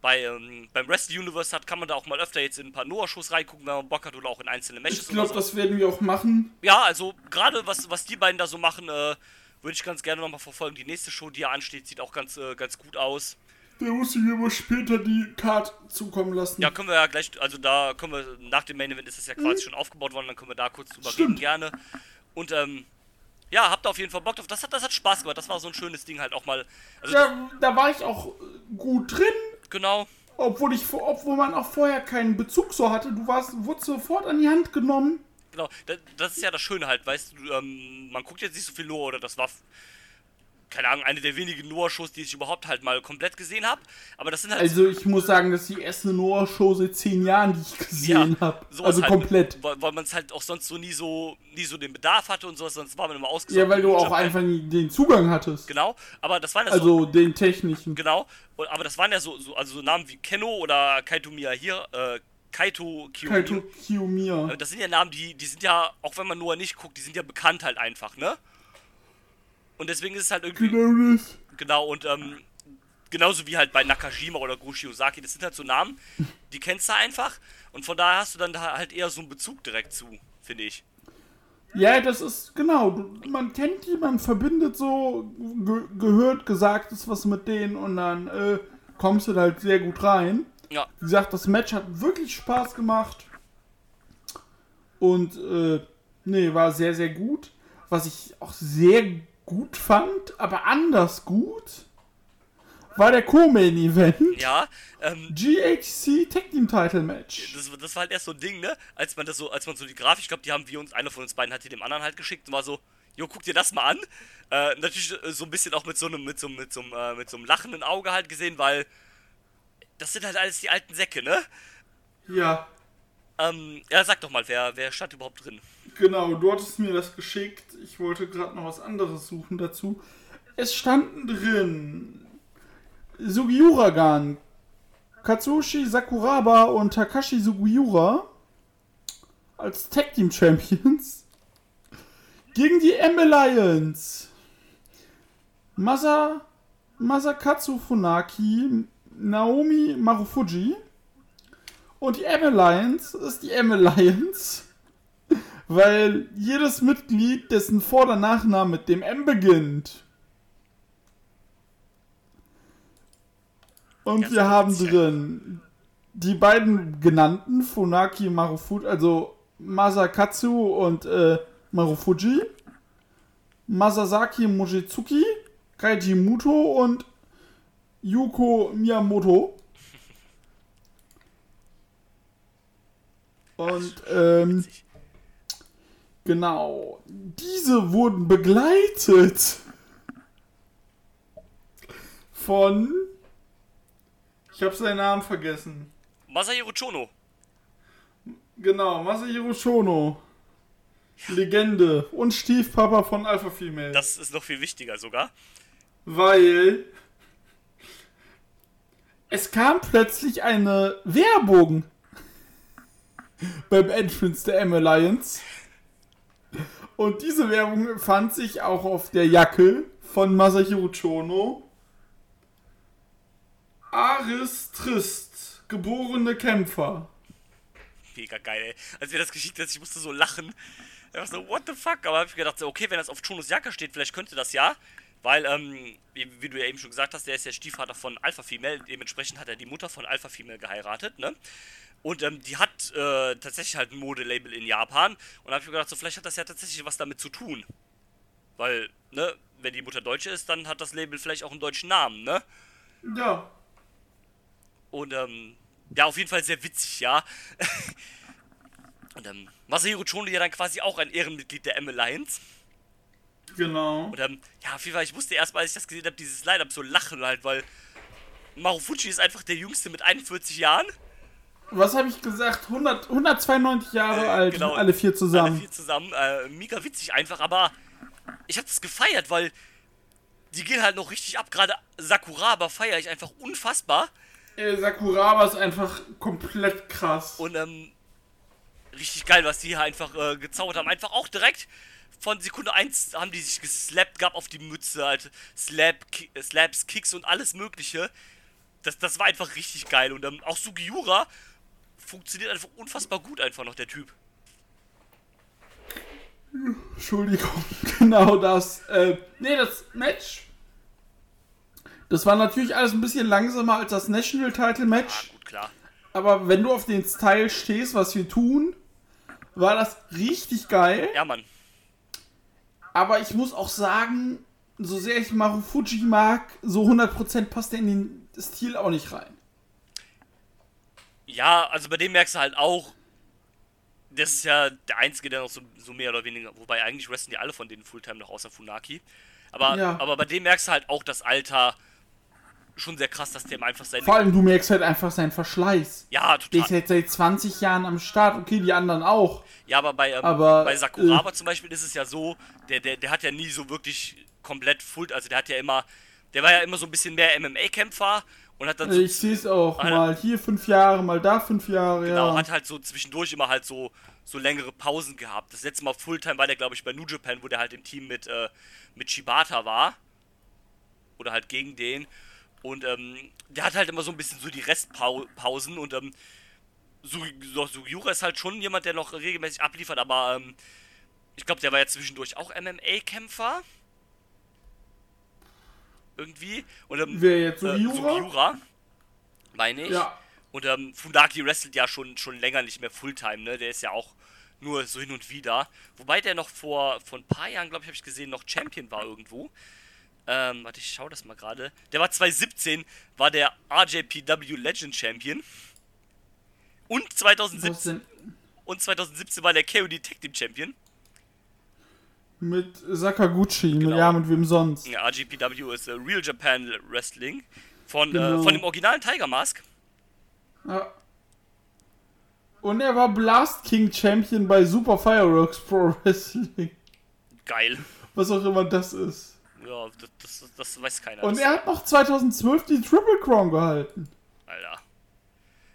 S3: bei, ähm, beim Wrestle Universe hat, kann man da auch mal öfter jetzt in ein paar Noah-Shows reingucken, wenn man Bock hat oder auch in einzelne Matches.
S2: Ich glaube,
S3: so.
S2: das werden wir auch machen.
S3: Ja, also gerade was, was die beiden da so machen, äh, würde ich ganz gerne nochmal verfolgen. Die nächste Show, die ja ansteht, sieht auch ganz, äh, ganz gut aus.
S2: Der muss ich mir aber später die Card zukommen lassen.
S3: Ja, können wir ja gleich, also da können wir, nach dem Main Event ist es ja quasi schon aufgebaut worden, dann können wir da kurz drüber
S2: Mhm. Stimmt.
S3: reden, gerne. Und, ähm, ja, habt ihr auf jeden Fall Bock drauf. Das hat, das hat Spaß gemacht. Das war so ein schönes Ding halt auch mal. Also,
S2: Ja, da war ich auch gut drin,
S3: genau.
S2: obwohl ich obwohl man auch vorher keinen Bezug so hatte. Du warst, wurdest sofort an die Hand genommen.
S3: Genau, das, das ist ja das Schöne halt, weißt du, ähm, man guckt jetzt nicht so viel Noah oder das war, keine Ahnung, eine der wenigen Noah-Shows, die ich überhaupt halt mal komplett gesehen habe. Aber das sind halt
S2: Also ich muss sagen, das ist die erste Noah-Show seit zehn Jahren, die ich gesehen habe.
S3: sowas
S2: Also
S3: halt,
S2: komplett.
S3: Weil, man es halt auch sonst so nie so, nie so den Bedarf hatte und sowas, sonst war man immer ausgesucht.
S2: Ja, weil du auch einfach den Zugang hattest.
S3: Genau, aber das waren ja so,
S2: Also den technischen.
S3: genau, aber das waren ja so, so, also so Namen wie Kenno oder Kaito Miya hier, äh, Kaito Kiyomiya.
S2: Kaito Kiyomiya.
S3: Das sind ja Namen, die, die sind ja, auch wenn man Noah nicht guckt, die sind ja bekannt halt einfach, ne? Und deswegen ist es halt irgendwie.
S2: Genau das.
S3: Genau, und ähm, genauso wie halt bei Nakajima oder Goshi Ozaki, das sind halt so Namen, die kennst du einfach. Und von daher hast du dann da halt eher so einen Bezug direkt zu, finde ich.
S2: Ja, das ist genau. Man kennt die, man verbindet so, ge gehört, gesagt ist was mit denen und dann äh, kommst du da halt sehr gut rein.
S3: Ja,
S2: Wie gesagt, das Match hat wirklich Spaß gemacht. Und, äh, nee, war sehr, sehr gut. Was ich auch sehr gut fand, aber anders gut, war der Co-Main-Event.
S3: ja, ähm,
S2: GHC Tag Team Title Match.
S3: das, das war halt erst so ein Ding, ne? Als man das so, als man so die Grafik, ich glaube, die haben wir uns, einer von uns beiden hat die dem anderen halt geschickt und war so, jo, guck dir das mal an. Äh, natürlich äh, so ein bisschen auch mit so einem, mit so, einem- mit so, einem, äh, mit so einem lachenden Auge halt gesehen, weil das sind halt alles die alten Säcke, ne?
S2: Ja,
S3: Ähm, ja, sag doch mal, wer, wer stand überhaupt drin?
S2: Genau, du hattest mir das geschickt. Ich wollte gerade noch was anderes suchen dazu. Es standen drin Sugiura Gan, Katsushi Sakuraba und Takashi Sugiura als Tag Team Champions gegen die M Alliance. Masa, Masakatsu Funaki, Naomi Marufuji und die M Alliance ist die M Alliance, weil jedes Mitglied, dessen Vor- oder Nachname mit dem M beginnt. Und
S3: Ja,
S2: wir haben drin die beiden genannten, Funaki Marufuji, also Masakatsu und äh, Marufuji, Masasaki Mochizuki, Kaiji Muto und Yuko Miyamoto. Und ähm. Genau, diese wurden begleitet von ich habe seinen Namen vergessen.
S3: Masahiro Chono.
S2: Genau, Masahiro Shono. Legende und Stiefpapa von Alpha Female.
S3: Das ist noch viel wichtiger sogar.
S2: weil es kam plötzlich eine Werbung beim Entrance der M Alliance. Und diese Werbung fand sich auch auf der Jacke von Masahiro Chono. Aris Trist, geborene Kämpfer.
S3: Mega geil, ey. Als mir das geschickt hat, ich musste so lachen. Ich war so, what the fuck? Aber hab ich gedacht, okay, wenn das auf Chonos Jacke steht, vielleicht könnte das ja. Weil, ähm, wie, wie du ja eben schon gesagt hast, der ist der Stiefvater von Alpha Female. Dementsprechend hat er die Mutter von Alpha Female geheiratet, ne? Und ähm, die hat äh, tatsächlich halt ein Modelabel in Japan. Und da hab ich mir gedacht, so, vielleicht hat das ja tatsächlich was damit zu tun. Weil, ne, wenn die Mutter Deutsche ist, dann hat das Label vielleicht auch einen deutschen Namen, ne?
S2: Ja,
S3: Und ähm, ja, auf jeden Fall sehr witzig, ja. Und ähm, Masahiro Chono ja dann quasi auch ein Ehrenmitglied der M Alliance.
S2: genau.
S3: Und ähm, ja, auf jeden Fall, ich musste erstmal, als ich das gesehen habe, dieses Line-Up so lachen halt, weil Marufuji ist einfach der Jüngste mit 41 Jahren.
S2: Was habe ich gesagt? 100, 192 Jahre
S3: Äh,
S2: alt,
S3: genau.
S2: alle vier zusammen.
S3: Alle vier zusammen. Äh, mega witzig einfach, aber ich habe das gefeiert, weil die gehen halt noch richtig ab. Gerade Sakuraba feiere ich einfach unfassbar.
S2: Äh, Sakuraba ist einfach komplett krass.
S3: Und ähm, richtig geil, was die hier einfach äh, gezaubert haben. Einfach auch direkt von Sekunde 1 haben die sich geslappt, gab auf die Mütze, halt Slap, Ki Slaps, Kicks und alles mögliche. das, das war einfach richtig geil. Und ähm, auch Sugiura funktioniert einfach unfassbar gut einfach noch, der Typ.
S2: Entschuldigung, genau das. Äh, nee, das Match. Das war natürlich alles ein bisschen langsamer als das National Title
S3: Ah,
S2: Match.
S3: gut, klar.
S2: Aber wenn du auf den Style stehst, was wir tun, war das richtig geil.
S3: Ja, Mann.
S2: Aber ich muss auch sagen, so sehr ich Marufuji mag, so 100% passt er in den Stil auch nicht rein.
S3: Ja, also bei dem merkst du halt auch, das ist ja der Einzige, der noch so, so mehr oder weniger, wobei eigentlich wrestlen die alle von denen Fulltime noch außer Funaki. Aber,
S2: Ja.
S3: aber bei dem merkst du halt auch das Alter schon sehr krass, dass der einfach seine.
S2: Vor allem, du merkst halt einfach seinen Verschleiß.
S3: ja,
S2: Der
S3: total.
S2: ist jetzt seit 20 Jahren am Start. Okay, die anderen auch.
S3: Ja, aber bei, ähm,
S2: Aber,
S3: bei Sakuraba zum Beispiel ist es ja so, der, der, der hat ja nie so wirklich komplett Full, also der hat ja immer, der war ja immer so ein bisschen mehr MMA-Kämpfer und hat dann so,
S2: Ich sehe es auch. Mal hier fünf Jahre, mal da fünf Jahre.
S3: genau,
S2: ja.
S3: hat halt so zwischendurch immer halt so, so längere Pausen gehabt. Das letzte Mal Fulltime war der, glaube ich, bei New Japan, wo der halt im Team mit, äh, mit Shibata war. Oder halt gegen den. Und ähm, der hat halt immer so ein bisschen so die Restpausen und ähm, Sugiura ist halt schon jemand, der noch regelmäßig abliefert, aber ähm, ich glaube, der war ja zwischendurch auch MMA-Kämpfer. Irgendwie. Und, ähm,
S2: Wer jetzt?
S3: äh,
S2: Sugiura?
S3: Sugiura, meine ich.
S2: Ja.
S3: Und ähm, Fundaki wrestelt ja schon, schon länger nicht mehr Fulltime, ne? Der ist ja auch nur so hin und wieder. Wobei der noch vor, vor ein paar Jahren, glaube ich, habe ich gesehen, noch Champion war irgendwo. Ähm, warte, ich schau das mal gerade. Der war 2017, war der RJPW Legend Champion. Und
S2: Was
S3: 2017,
S2: denn?
S3: und 2017 war der Tag Team Champion.
S2: Mit Sakaguchi.
S3: Genau.
S2: Ja, mit wem sonst?
S3: Ja, RJPW ist äh, Real Japan Wrestling. Von,
S2: Genau.
S3: äh, von dem originalen Tiger Mask.
S2: Ja. Und er war Blast King Champion bei Super Fireworks Pro Wrestling.
S3: Geil.
S2: Was auch immer das ist.
S3: Ja, das, das, das weiß keiner.
S2: Und er hat noch 2012 die Triple Crown gehalten.
S3: Alter.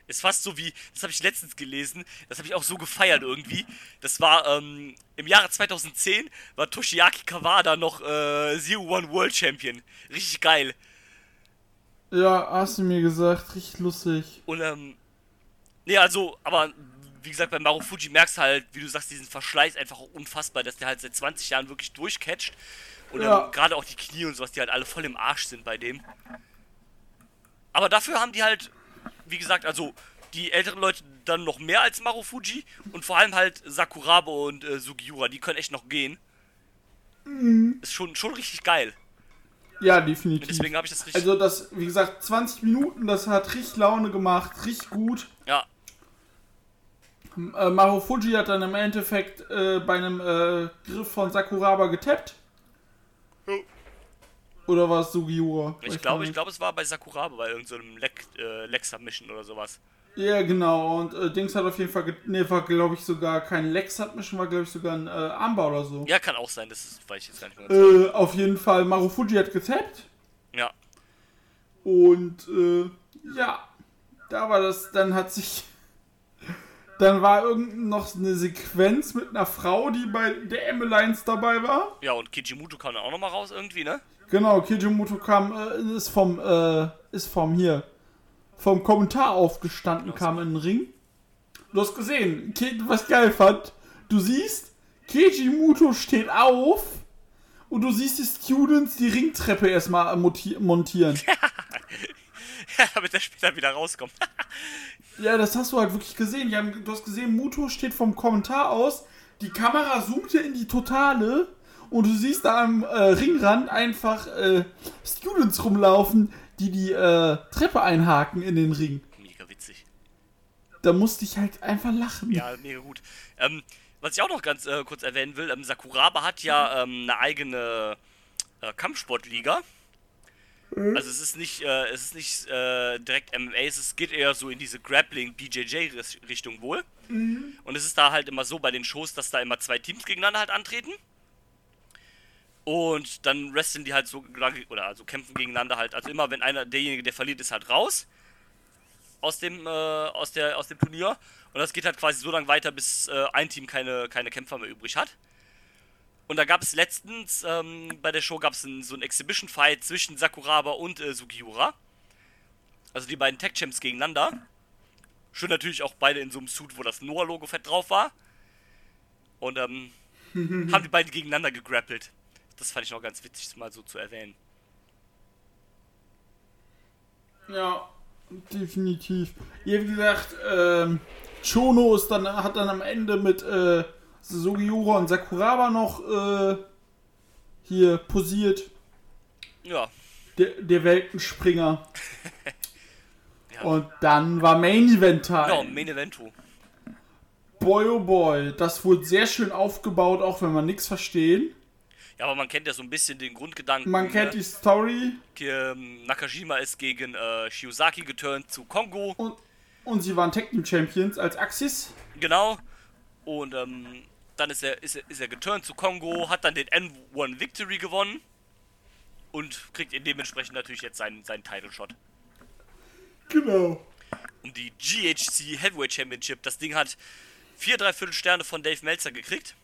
S3: Ist fast so wie, das habe ich letztens gelesen, das habe ich auch so gefeiert irgendwie. Das war, ähm, im Jahre 2010 war Toshiaki Kawada noch äh, Zero One World Champion. Richtig geil.
S2: Ja, hast du mir gesagt. Richtig lustig.
S3: Und, ähm, nee, also, aber wie gesagt, bei Marufuji merkst du halt, wie du sagst, diesen Verschleiß einfach auch unfassbar, dass der halt seit 20 Jahren wirklich durchcatcht. Und
S2: Ja.
S3: ähm, gerade auch die Knie und sowas, die halt alle voll im Arsch sind bei dem. Aber dafür haben die halt, wie gesagt, also die älteren Leute dann noch mehr als Marufuji und vor allem halt Sakuraba und äh, Sugiura, die können echt noch gehen. Ist schon, schon richtig geil.
S2: Ja, definitiv.
S3: Deswegen habe ich das richtig.
S2: Also das, wie gesagt, 20 Minuten, das hat richtig Laune gemacht, richtig gut.
S3: ja,
S2: Äh, Marufuji hat dann im Endeffekt äh, bei einem äh, Griff von Sakuraba getappt. Oder war es Sugiura?
S3: ich
S2: Weiß
S3: glaube, ich glaube, es war bei Sakuraba, bei irgendeinem so Leg, äh, Leg Submission oder sowas.
S2: Ja, genau. Und äh, Dings hat auf jeden Fall, nee, war glaube ich sogar kein Lex Submission, war glaube ich sogar ein äh, Armbar oder so.
S3: Ja, kann auch sein, das ist, weiß ich jetzt gar nicht mehr.
S2: Äh, auf jeden Fall, Marufuji hat getappt.
S3: Ja,
S2: Und äh, ja, da war das, dann hat sich, dann war irgend noch eine Sequenz mit einer Frau, die bei der M-Alliance dabei war.
S3: ja, und Kijimuto kam dann auch nochmal raus irgendwie, ne?
S2: Genau, Kijimoto kam, äh, ist vom, äh, ist vom hier, vom Kommentar aufgestanden, kam in den Ring. Du hast gesehen, was ich geil fand, du siehst, Kijimoto steht auf und du siehst die Students die Ringtreppe erstmal monti- montieren.
S3: Ja, damit er später wieder rauskommt.
S2: Ja, das hast du halt wirklich gesehen. Haben, du hast gesehen, Muto steht vom Kommentar aus, die Kamera zoomte in die Totale und du siehst da am äh, Ringrand einfach äh, Students rumlaufen, die die äh, Treppe einhaken in den Ring.
S3: Mega witzig.
S2: Da musste ich halt einfach lachen.
S3: Ja, mega gut. Ähm, was ich auch noch ganz äh, kurz erwähnen will, ähm, Sakuraba hat ja ähm, eine eigene äh, Kampfsportliga. Also es ist nicht, äh, es ist nicht äh, direkt MMA, es geht eher so in diese Grappling BJJ Richtung wohl. Und es ist da halt immer so bei den Shows, dass da immer zwei Teams gegeneinander halt antreten. Und dann wresteln die halt so oder also kämpfen gegeneinander halt. Also immer wenn einer derjenige, der verliert, ist halt raus aus dem äh, aus der aus dem Turnier und das geht halt quasi so lange weiter, bis äh, ein Team keine keine Kämpfer mehr übrig hat. Und da gab es letztens ähm, bei der Show gab es so einen Exhibition Fight zwischen Sakuraba und äh, Sugiura. Also die beiden Tech-Champs gegeneinander. Schön natürlich auch beide in so einem Suit, wo das Noah-Logo fett drauf war. Und ähm, haben die beiden gegeneinander gegrappelt. Das fand ich noch ganz witzig, das mal so zu erwähnen.
S2: Ja, definitiv. Ja, wie gesagt, ähm, Chono ist dann, hat dann am Ende mit äh, Sugiura und Sakuraba noch äh, hier posiert.
S3: Ja.
S2: Der, der Weltenspringer.
S3: ja.
S2: Und dann war Main Event Time.
S3: Genau, Main Evento.
S2: Boy oh boy, das wurde sehr schön aufgebaut, auch wenn man nichts verstehen.
S3: Ja, aber man kennt ja so ein bisschen den Grundgedanken.
S2: Man kennt
S3: ne?
S2: die Story.
S3: Ähm, Nakajima ist gegen äh, Shiozaki geturnt zu Kongo.
S2: Und, und sie waren Tag Team Champions als Axis.
S3: Genau. Und ähm, dann ist er, ist, er, ist er geturnt zu Kongo, hat dann den N1 Victory gewonnen. Und kriegt dementsprechend natürlich jetzt seinen, seinen Title Shot.
S2: Genau.
S3: Um die GHC Heavyweight Championship. Das Ding hat vier Dreiviertel Sterne von Dave Meltzer gekriegt.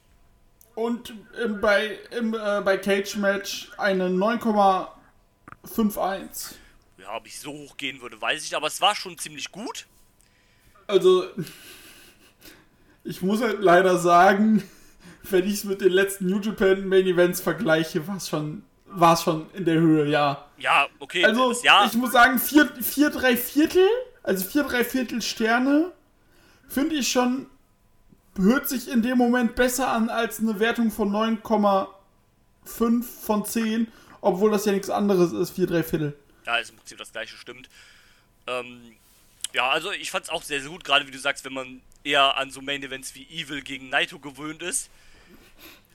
S2: Und im, bei, im, äh, bei Cage Match eine 9,51.
S3: Ja, ob ich so hoch gehen würde, weiß ich, aber es war schon ziemlich gut.
S2: Also, ich muss halt leider sagen, wenn ich es mit den letzten New Japan Main Events vergleiche, war es schon, war's schon in der Höhe, ja.
S3: Ja, okay.
S2: Also,
S3: ja,
S2: ich muss sagen, 4, vier, drei Viertel, also 4, drei Viertel Sterne, finde ich schon, hört sich in dem Moment besser an als eine Wertung von 9,5 von 10, obwohl das ja nichts anderes ist, 4, drei Viertel.
S3: Ja, ist im Prinzip das gleiche, stimmt. Ähm, ja, also ich fand es auch sehr, sehr gut, gerade wie du sagst, wenn man eher an so Main Events wie Evil gegen Naito gewöhnt ist.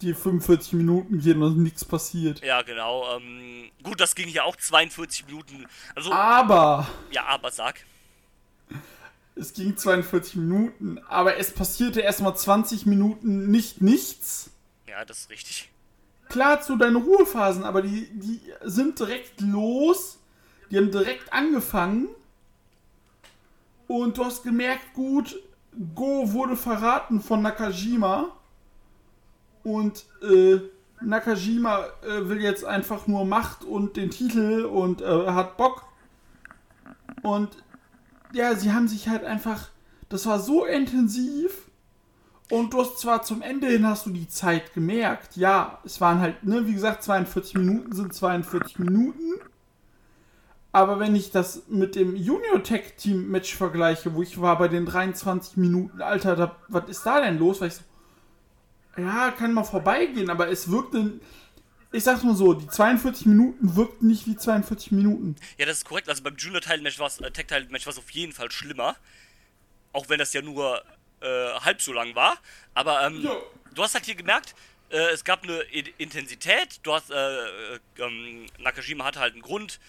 S2: Die 45 Minuten gehen und nichts passiert.
S3: Ja, genau. Ähm, gut, das ging hier auch 42 Minuten. Also,
S2: Aber
S3: ja, aber sag.
S2: Es ging 42 Minuten, aber es passierte erstmal 20 Minuten nicht nichts.
S3: Ja, das ist richtig.
S2: Klar zu deine Ruhephasen, aber die, die sind direkt los. Die haben direkt angefangen. Und du hast gemerkt, gut, Go wurde verraten von Nakajima. Und äh, Nakajima äh, will jetzt einfach nur Macht und den Titel und äh, hat Bock. Und ja, sie haben sich halt einfach. Das war so intensiv. Und du hast zwar zum Ende hin hast du die Zeit gemerkt. Ja, es waren halt, ne, wie gesagt, 42 Minuten sind 42 Minuten. Aber wenn ich das mit dem Junior Tech Team Match vergleiche, wo ich war bei den 23 Minuten, Alter, da, was ist da denn los? Weil ich so, ja, kann mal vorbeigehen, aber es wirkte, ich sag's mal so, die 42 Minuten wirkten nicht wie 42 Minuten.
S3: Ja, das ist korrekt. Also beim Junior-Teil-Match war es, äh, Tech-Teil-Match war es auf jeden Fall schlimmer. Auch wenn das ja nur äh, halb so lang war. Aber ähm,
S2: Ja.
S3: du hast halt hier gemerkt, äh, es gab eine I Intensität. Du hast, äh, äh, ähm, Nakajima hatte halt einen Grund,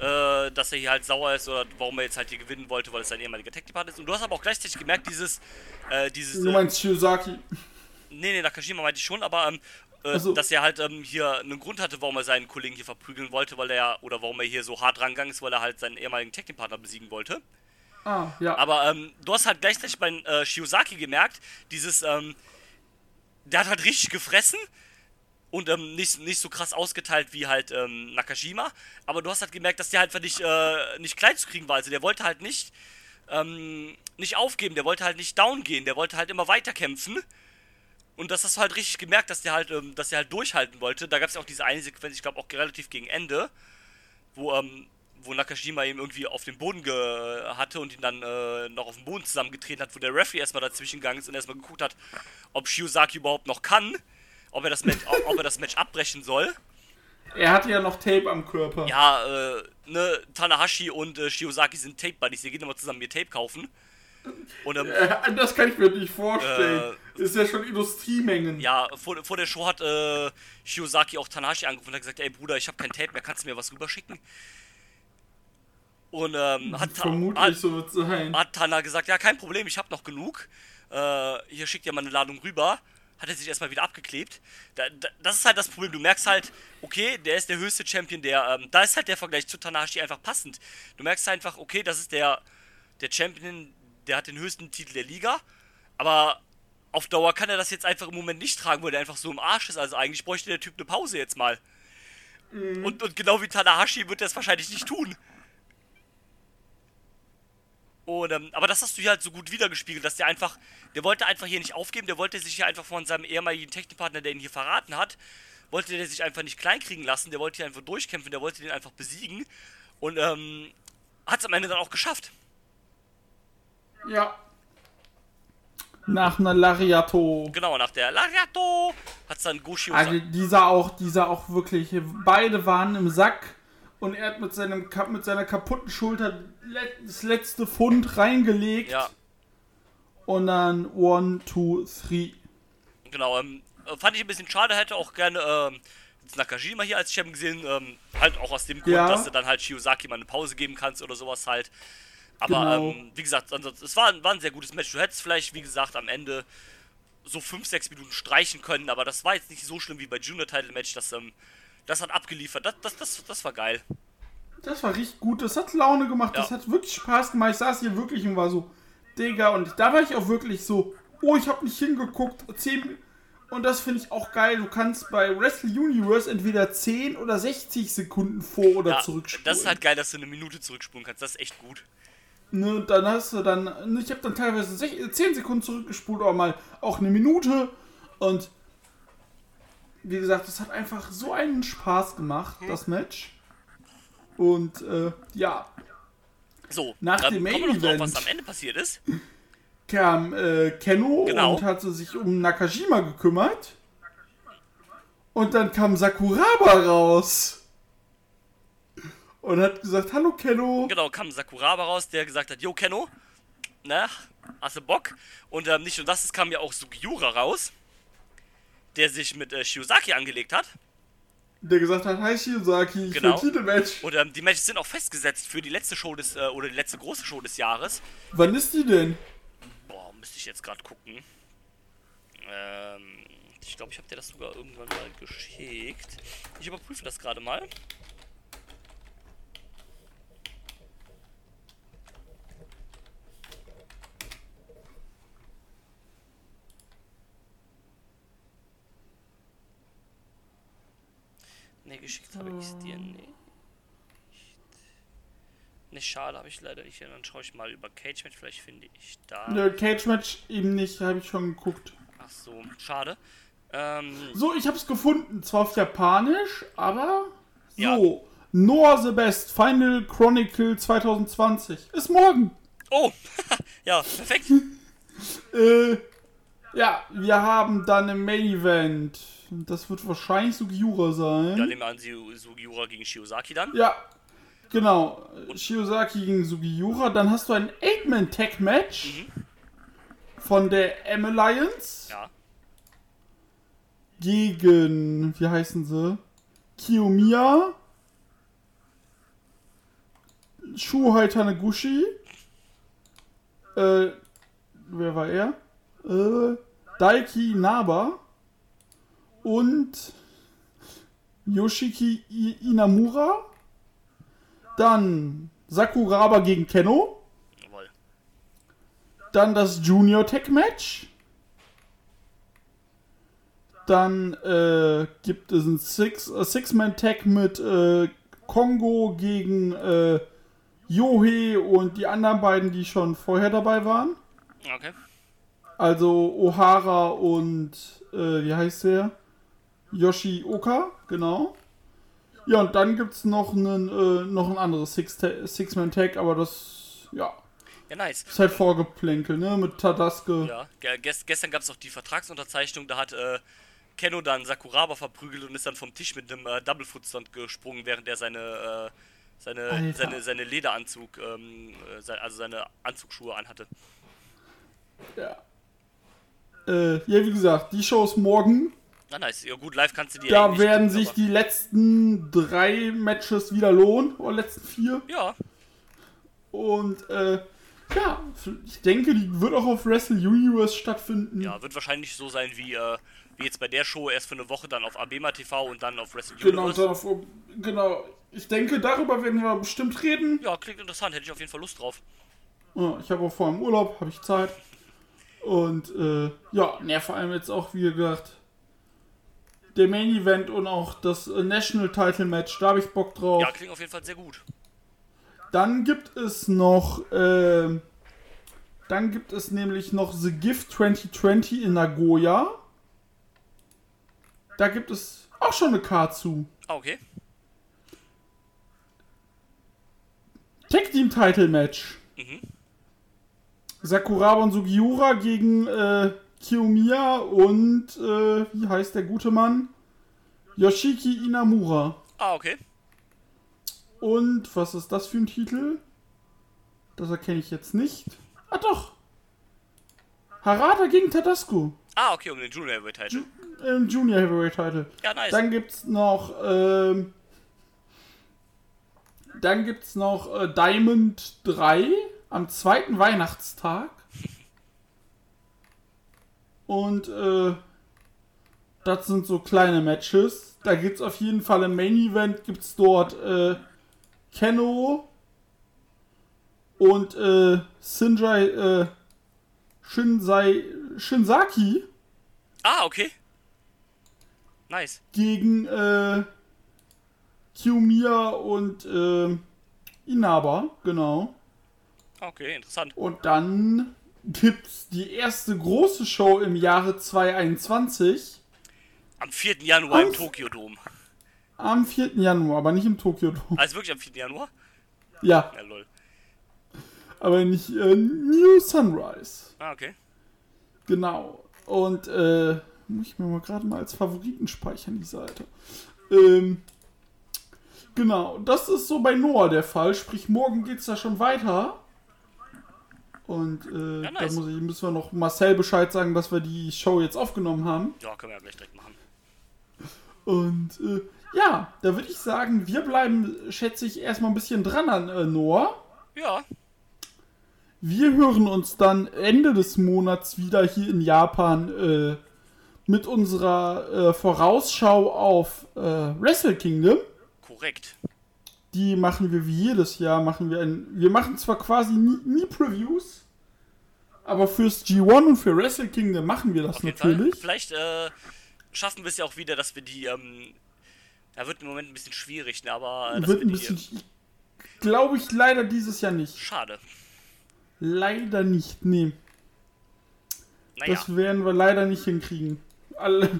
S3: äh, dass er hier halt sauer ist oder warum er jetzt halt hier gewinnen wollte, weil es sein ehemaliger Tech-Partner ist. Und du hast aber auch gleichzeitig gemerkt, dieses, äh, dieses,
S2: Du meinst Shiozaki?
S3: Nee, nee, Nakashima meinte ich schon, aber ähm, äh,
S2: Ach so.
S3: dass er halt ähm, hier einen Grund hatte, warum er seinen Kollegen hier verprügeln wollte, weil er ja, oder warum er hier so hart rangegangen ist, weil er halt seinen ehemaligen Tag-Team-Partner besiegen wollte.
S2: Ah, ja.
S3: Aber ähm, du hast halt gleichzeitig bei äh, Shiozaki gemerkt, dieses, ähm, der hat halt richtig gefressen und ähm, nicht, nicht so krass ausgeteilt wie halt ähm, Nakashima, aber du hast halt gemerkt, dass der halt nicht, äh, nicht klein zu kriegen war. Also der wollte halt nicht, ähm, nicht aufgeben, der wollte halt nicht down gehen, der wollte halt immer weiter kämpfen. Und das hast du halt richtig gemerkt, dass der halt, ähm, dass der halt durchhalten wollte. Da gab es ja auch diese eine Sequenz, ich glaube auch relativ gegen Ende, wo, ähm, wo Nakashima ihn irgendwie auf den Boden ge hatte und ihn dann äh, noch auf den Boden zusammengetreten hat, wo der Referee erstmal dazwischen gegangen ist und erstmal geguckt hat, ob Shiozaki überhaupt noch kann, ob er das Match, ob er das Match abbrechen soll.
S2: Er hatte ja noch Tape am Körper.
S3: Ja, äh, ne, Tanahashi und äh, Shiozaki sind Tape-Buddies, die gehen immer zusammen ihr Tape kaufen. Und ähm,
S2: Äh, Das kann ich mir nicht vorstellen. Ist ja schon Industriemengen.
S3: ja, vor, vor der Show hat äh, Shiozaki auch Tanahashi angerufen und hat gesagt, ey Bruder, ich habe kein Tape mehr, kannst du mir was rüberschicken? Und ähm, hat,
S2: Vermutlich
S3: hat,
S2: so wird sein.
S3: hat Tana gesagt, ja, kein Problem, ich habe noch genug. Äh, hier schickt ihr mal eine Ladung rüber. Hat er sich erstmal wieder abgeklebt. Da, da, das ist halt das Problem. Du merkst halt, okay, der ist der höchste Champion, der, ähm, da ist halt der Vergleich zu Tanahashi einfach passend. Du merkst einfach, okay, das ist der, der Champion, der hat den höchsten Titel der Liga, aber auf Dauer kann er das jetzt einfach im Moment nicht tragen, weil er einfach so im Arsch ist. Also eigentlich bräuchte der Typ eine Pause jetzt mal. Und, und genau wie Tanahashi wird er es wahrscheinlich nicht tun. Und, ähm, aber das hast du hier halt so gut wiedergespiegelt, dass der einfach, der wollte einfach hier nicht aufgeben, der wollte sich hier einfach von seinem ehemaligen Technikpartner, der ihn hier verraten hat, wollte der sich einfach nicht kleinkriegen lassen, der wollte hier einfach durchkämpfen, der wollte den einfach besiegen und ähm, hat es am Ende dann auch geschafft.
S2: Ja. Nach einer Lariato.
S3: Genau, nach der Lariato hat es dann Gushi
S2: Also dieser auch, dieser auch wirklich, beide waren im Sack und er hat mit, seinem, mit seiner kaputten Schulter das letzte Pfund reingelegt
S3: Ja,
S2: und dann one, two, three.
S3: genau. Ähm, äh, fand ich ein bisschen schade, hätte auch gerne ähm, Nakajima hier als Champion gesehen. Ähm, halt auch aus dem Grund,
S2: Ja.
S3: dass du dann halt Shiozaki mal eine Pause geben kannst oder sowas halt. Aber
S2: Genau.
S3: ähm, wie gesagt, ansonsten, es war, war ein sehr gutes Match. Du hättest vielleicht, wie gesagt, am Ende so 5, 6 Minuten streichen können, aber das war jetzt nicht so schlimm wie bei Junior Title Match. Das, ähm, das hat abgeliefert. Das, das, das, das war geil.
S2: Das war richtig gut, das hat Laune gemacht, das
S3: Ja.
S2: hat wirklich Spaß gemacht. Ich saß hier wirklich und war so, Digga, und da war ich auch wirklich so, oh, ich habe nicht hingeguckt, 10 und das finde ich auch geil. Du kannst bei Wrestle Universe entweder 10 oder 60 Sekunden vor- oder
S3: Ja,
S2: zurückspulen.
S3: das ist halt geil, dass du eine Minute zurückspulen kannst. Das ist echt gut.
S2: Ne, und dann hast du dann, ne, ich habe dann teilweise sech- 10 Sekunden zurückgespult, oder mal auch eine Minute. Und wie gesagt, es hat einfach so einen Spaß gemacht, das Match. Und äh, ja,
S3: So,
S2: Nach dem Main
S3: was
S2: Event.
S3: am Ende passiert ist.
S2: kam äh, Kenno
S3: Genau.
S2: und hatte sich um Nakajima gekümmert. Und dann kam Sakuraba raus. Und hat gesagt, hallo Kenno.
S3: Genau, kam Sakuraba raus, der gesagt hat, Yo Kenno, ne, hast du Bock? Und ähm, nicht nur das, es kam ja auch Sugiura raus, der sich mit äh, Shiozaki angelegt hat.
S2: Der gesagt hat, hi Shiozaki, ich
S3: Genau.
S2: will Titelmatch.
S3: Und ähm, die Matches sind auch festgesetzt für die letzte Show des, äh, oder die letzte große Show des Jahres.
S2: Wann ist die denn?
S3: Boah, müsste ich jetzt gerade gucken. Ähm, ich glaube, ich habe dir das sogar irgendwann mal geschickt. Ich überprüfe das gerade mal. Ne, geschickt habe ich es dir nicht. Ne, schade, habe ich leider nicht. Dann schaue ich mal über Cage Match, vielleicht finde ich da.
S2: Nö, Cage Match eben nicht, habe ich schon geguckt.
S3: Ach so, schade. Ähm,
S2: So, ich habe es gefunden, zwar auf Japanisch, aber so.
S3: Ja.
S2: Noah the Best Final Chronicle 2020 ist morgen.
S3: oh, ja, perfekt.
S2: Äh, ja, wir haben dann im Main Event. Das wird wahrscheinlich Sugiura
S3: Ja,
S2: sein.
S3: nehmen wir an, Su- Sugiura gegen Shiozaki dann.
S2: Ja, genau. Shiozaki gegen Sugiura. Dann hast du ein 8-Man-Tag-Match von der M-Alliance
S3: Ja,
S2: gegen, wie heißen sie? Kiyomiya, Shuhei Taneguchi, äh, wer war er? Äh, Daiki Naba und Yoshiki Inamura. Dann Sakuraba gegen Kenno.
S3: jawohl.
S2: Dann das Junior Tech Match. Dann äh, gibt es ein Six, äh, Six-Man-Tag mit äh, Kongo gegen äh, Yohei und die anderen beiden, die schon vorher dabei waren.
S3: Okay.
S2: Also O'Hara und äh, wie heißt der? Yoshioka, genau. Ja, und dann gibt es noch, einen, äh, noch ein anderes Six- Six-Man-Tag, aber das, ja,
S3: Ja, nice.
S2: ist halt Vorgeplänkel, ne? Mit Tadaske.
S3: Ja, ge gest gestern gab es auch die Vertragsunterzeichnung, da hat äh, Kenno dann Sakuraba verprügelt und ist dann vom Tisch mit einem äh, Double Footstand gesprungen, während er seine, äh, seine,
S2: Alter.
S3: seine, seine Lederanzug, ähm, äh, se also seine Anzugsschuhe anhatte.
S2: Ja. Äh, ja, wie gesagt, die Show ist morgen.
S3: Na, nice. Ja, gut, live kannst du die
S2: Da werden sich die letzten drei Matches wieder lohnen. Oder letzten vier.
S3: Ja,
S2: Und, äh, ja, ich denke, die wird auch auf Wrestle Universe stattfinden.
S3: ja, wird wahrscheinlich so sein wie, äh, wie jetzt bei der Show erst für eine Woche dann auf Abema TV und dann auf Wrestle
S2: Genau,
S3: Universe.
S2: dann auf, genau. Ich denke, darüber werden wir bestimmt reden.
S3: Ja, klingt interessant, hätte ich auf jeden Fall Lust drauf.
S2: Ja, ich habe auch vor dem Urlaub, habe ich Zeit. Und äh, ja, ne, vor allem jetzt auch, wie gesagt, der Main Event und auch das äh, National Title Match, da habe ich Bock drauf.
S3: Ja, klingt auf jeden Fall sehr gut.
S2: Dann gibt es noch äh, Dann gibt es nämlich noch The Gift 2020 in Nagoya. Da gibt es auch schon eine Card zu.
S3: Ah, okay.
S2: Tag Team Title Match.
S3: Mhm.
S2: Sakuraba und Sugiura gegen äh, Kiyomiya und äh, wie heißt der gute Mann? Yoshiki Inamura.
S3: Ah, okay.
S2: Und was ist das für ein Titel? Das erkenne ich jetzt nicht. Ah doch. Harada gegen Tadasco.
S3: Ah, okay, um den Junior Heavyweight Title.
S2: Im Junior Heavyweight Title.
S3: Ja, nice.
S2: Dann gibt's noch, ähm, dann gibt's noch äh, Diamond 3 am zweiten Weihnachtstag. Und äh, das sind so kleine Matches. Da gibt's auf jeden Fall im Main Event gibt's dort äh, Keno und äh, Shinjai, äh, Shinsai, Shinsaki
S3: ah, okay. Nice.
S2: gegen äh, Kiyomiya und äh, Inaba, genau.
S3: Okay, interessant.
S2: Und dann gibt's die erste große Show im Jahre 2021
S3: Am 4. Januar im
S2: Und-
S3: Tokyo Dome.
S2: am 4. Januar, aber nicht im Tokyo Dome.
S3: Also wirklich am 4. Januar?
S2: Ja,
S3: Ja, lol.
S2: aber nicht äh, New Sunrise.
S3: Ah, okay.
S2: Genau. Und äh, muss ich mir mal gerade mal als Favoriten speichern, die Seite. Ähm, genau, das ist so bei Noah der Fall. Sprich, morgen geht's da schon weiter. Und äh,
S3: Ja,
S2: da
S3: nice.
S2: muss ich, müssen wir noch Marcel Bescheid sagen, dass wir die Show jetzt aufgenommen haben.
S3: Ja, können wir ja gleich direkt machen.
S2: Und äh, ja, da würde ich sagen, wir bleiben, schätze ich, erstmal ein bisschen dran an äh, Noah.
S3: Ja,
S2: Wir hören uns dann Ende des Monats wieder hier in Japan äh, mit unserer äh, Vorausschau auf äh, Wrestle Kingdom.
S3: korrekt.
S2: Die machen wir wie jedes Jahr. Machen wir ein, wir machen zwar quasi nie, nie Previews, aber fürs G1 und für Wrestle Kingdom machen wir das
S3: Auf
S2: natürlich.
S3: Vielleicht äh, schaffen wir es ja auch wieder, dass wir die, ähm, da wird im Moment ein bisschen schwierig, ne, aber äh,
S2: Wird
S3: wir
S2: ein bisschen, glaube ich, leider dieses Jahr nicht.
S3: schade.
S2: Leider nicht, nee.
S3: Naja,
S2: Das werden wir leider nicht hinkriegen. Alle,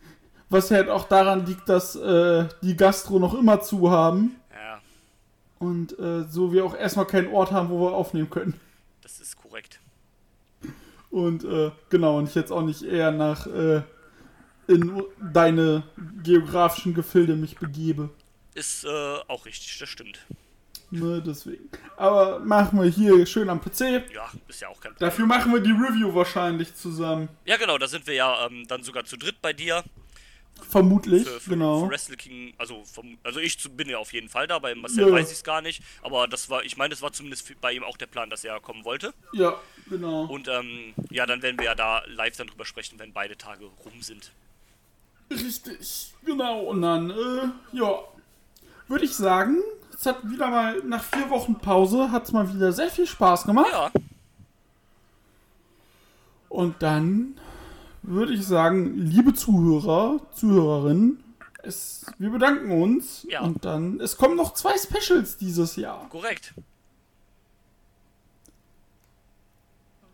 S2: was halt auch daran liegt, dass äh, die Gastro noch immer zu haben und äh, so wir auch erstmal keinen Ort haben, wo wir aufnehmen können.
S3: das ist korrekt.
S2: Und äh, genau, und ich jetzt auch nicht eher nach äh, in deine geografischen Gefilde mich begebe.
S3: Ist äh, auch richtig, das stimmt.
S2: Ne, deswegen. Aber machen wir hier schön am PC.
S3: Ja, ist ja auch kein Problem.
S2: Dafür machen wir die Review wahrscheinlich zusammen.
S3: Ja, genau, da sind wir ja ähm, dann sogar zu dritt bei dir.
S2: Vermutlich,
S3: Für, für,
S2: genau.
S3: für Wrestle King, also, vom, also ich bin ja auf jeden Fall da, bei Marcel
S2: Ja.
S3: weiß ich es gar nicht. Aber das war, ich meine, das war zumindest bei ihm auch der Plan, dass er kommen wollte.
S2: Ja, genau.
S3: Und ähm, ja, dann werden wir ja da live dann drüber sprechen, wenn beide Tage rum sind.
S2: Richtig, genau. Und dann, äh, ja, würde ich sagen, es hat wieder mal nach vier Wochen Pause, hat es mal wieder sehr viel Spaß gemacht.
S3: Ja,
S2: Und dann würde ich sagen, liebe Zuhörer, Zuhörerinnen, es, wir bedanken uns.
S3: Ja.
S2: Und dann, es kommen noch zwei Specials dieses Jahr.
S3: korrekt.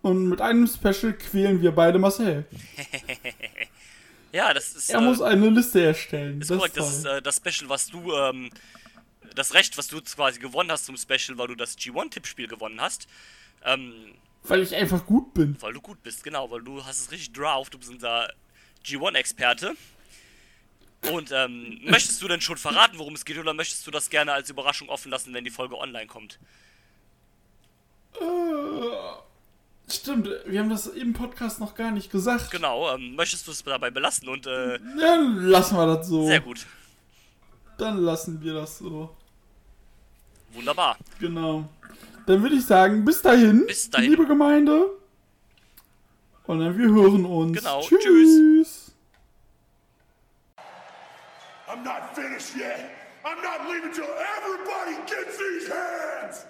S2: Und mit einem Special quälen wir beide Marcel.
S3: Ja, das ist.
S2: Er
S3: äh,
S2: muss eine Liste erstellen.
S3: Ist
S2: das
S3: korrekt,
S2: ist
S3: das ist äh, das Special, was du, ähm, das Recht, was du quasi gewonnen hast zum Special, weil du das G1-Tippspiel gewonnen hast. Ähm,
S2: Weil ich einfach gut bin.
S3: weil du gut bist, genau, weil du hast es richtig drauf, du bist unser G1-Experte. Und ähm, möchtest du denn schon verraten, worum es geht, oder möchtest du das gerne als Überraschung offen lassen, wenn die Folge online kommt?
S2: Stimmt, wir haben das im Podcast noch gar nicht gesagt.
S3: Genau, ähm, möchtest du es dabei belassen und äh,
S2: Dann lassen wir das so.
S3: sehr gut.
S2: Dann lassen wir das so.
S3: Wunderbar.
S2: Genau. Dann würde ich sagen, bis dahin,
S3: Bis dahin.
S2: liebe Gemeinde. Und dann wir hören uns.
S3: Genau,
S2: Tschüss.
S3: tschüss.
S4: I'm not finished yet. I'm not leaving till everybody gets these hands.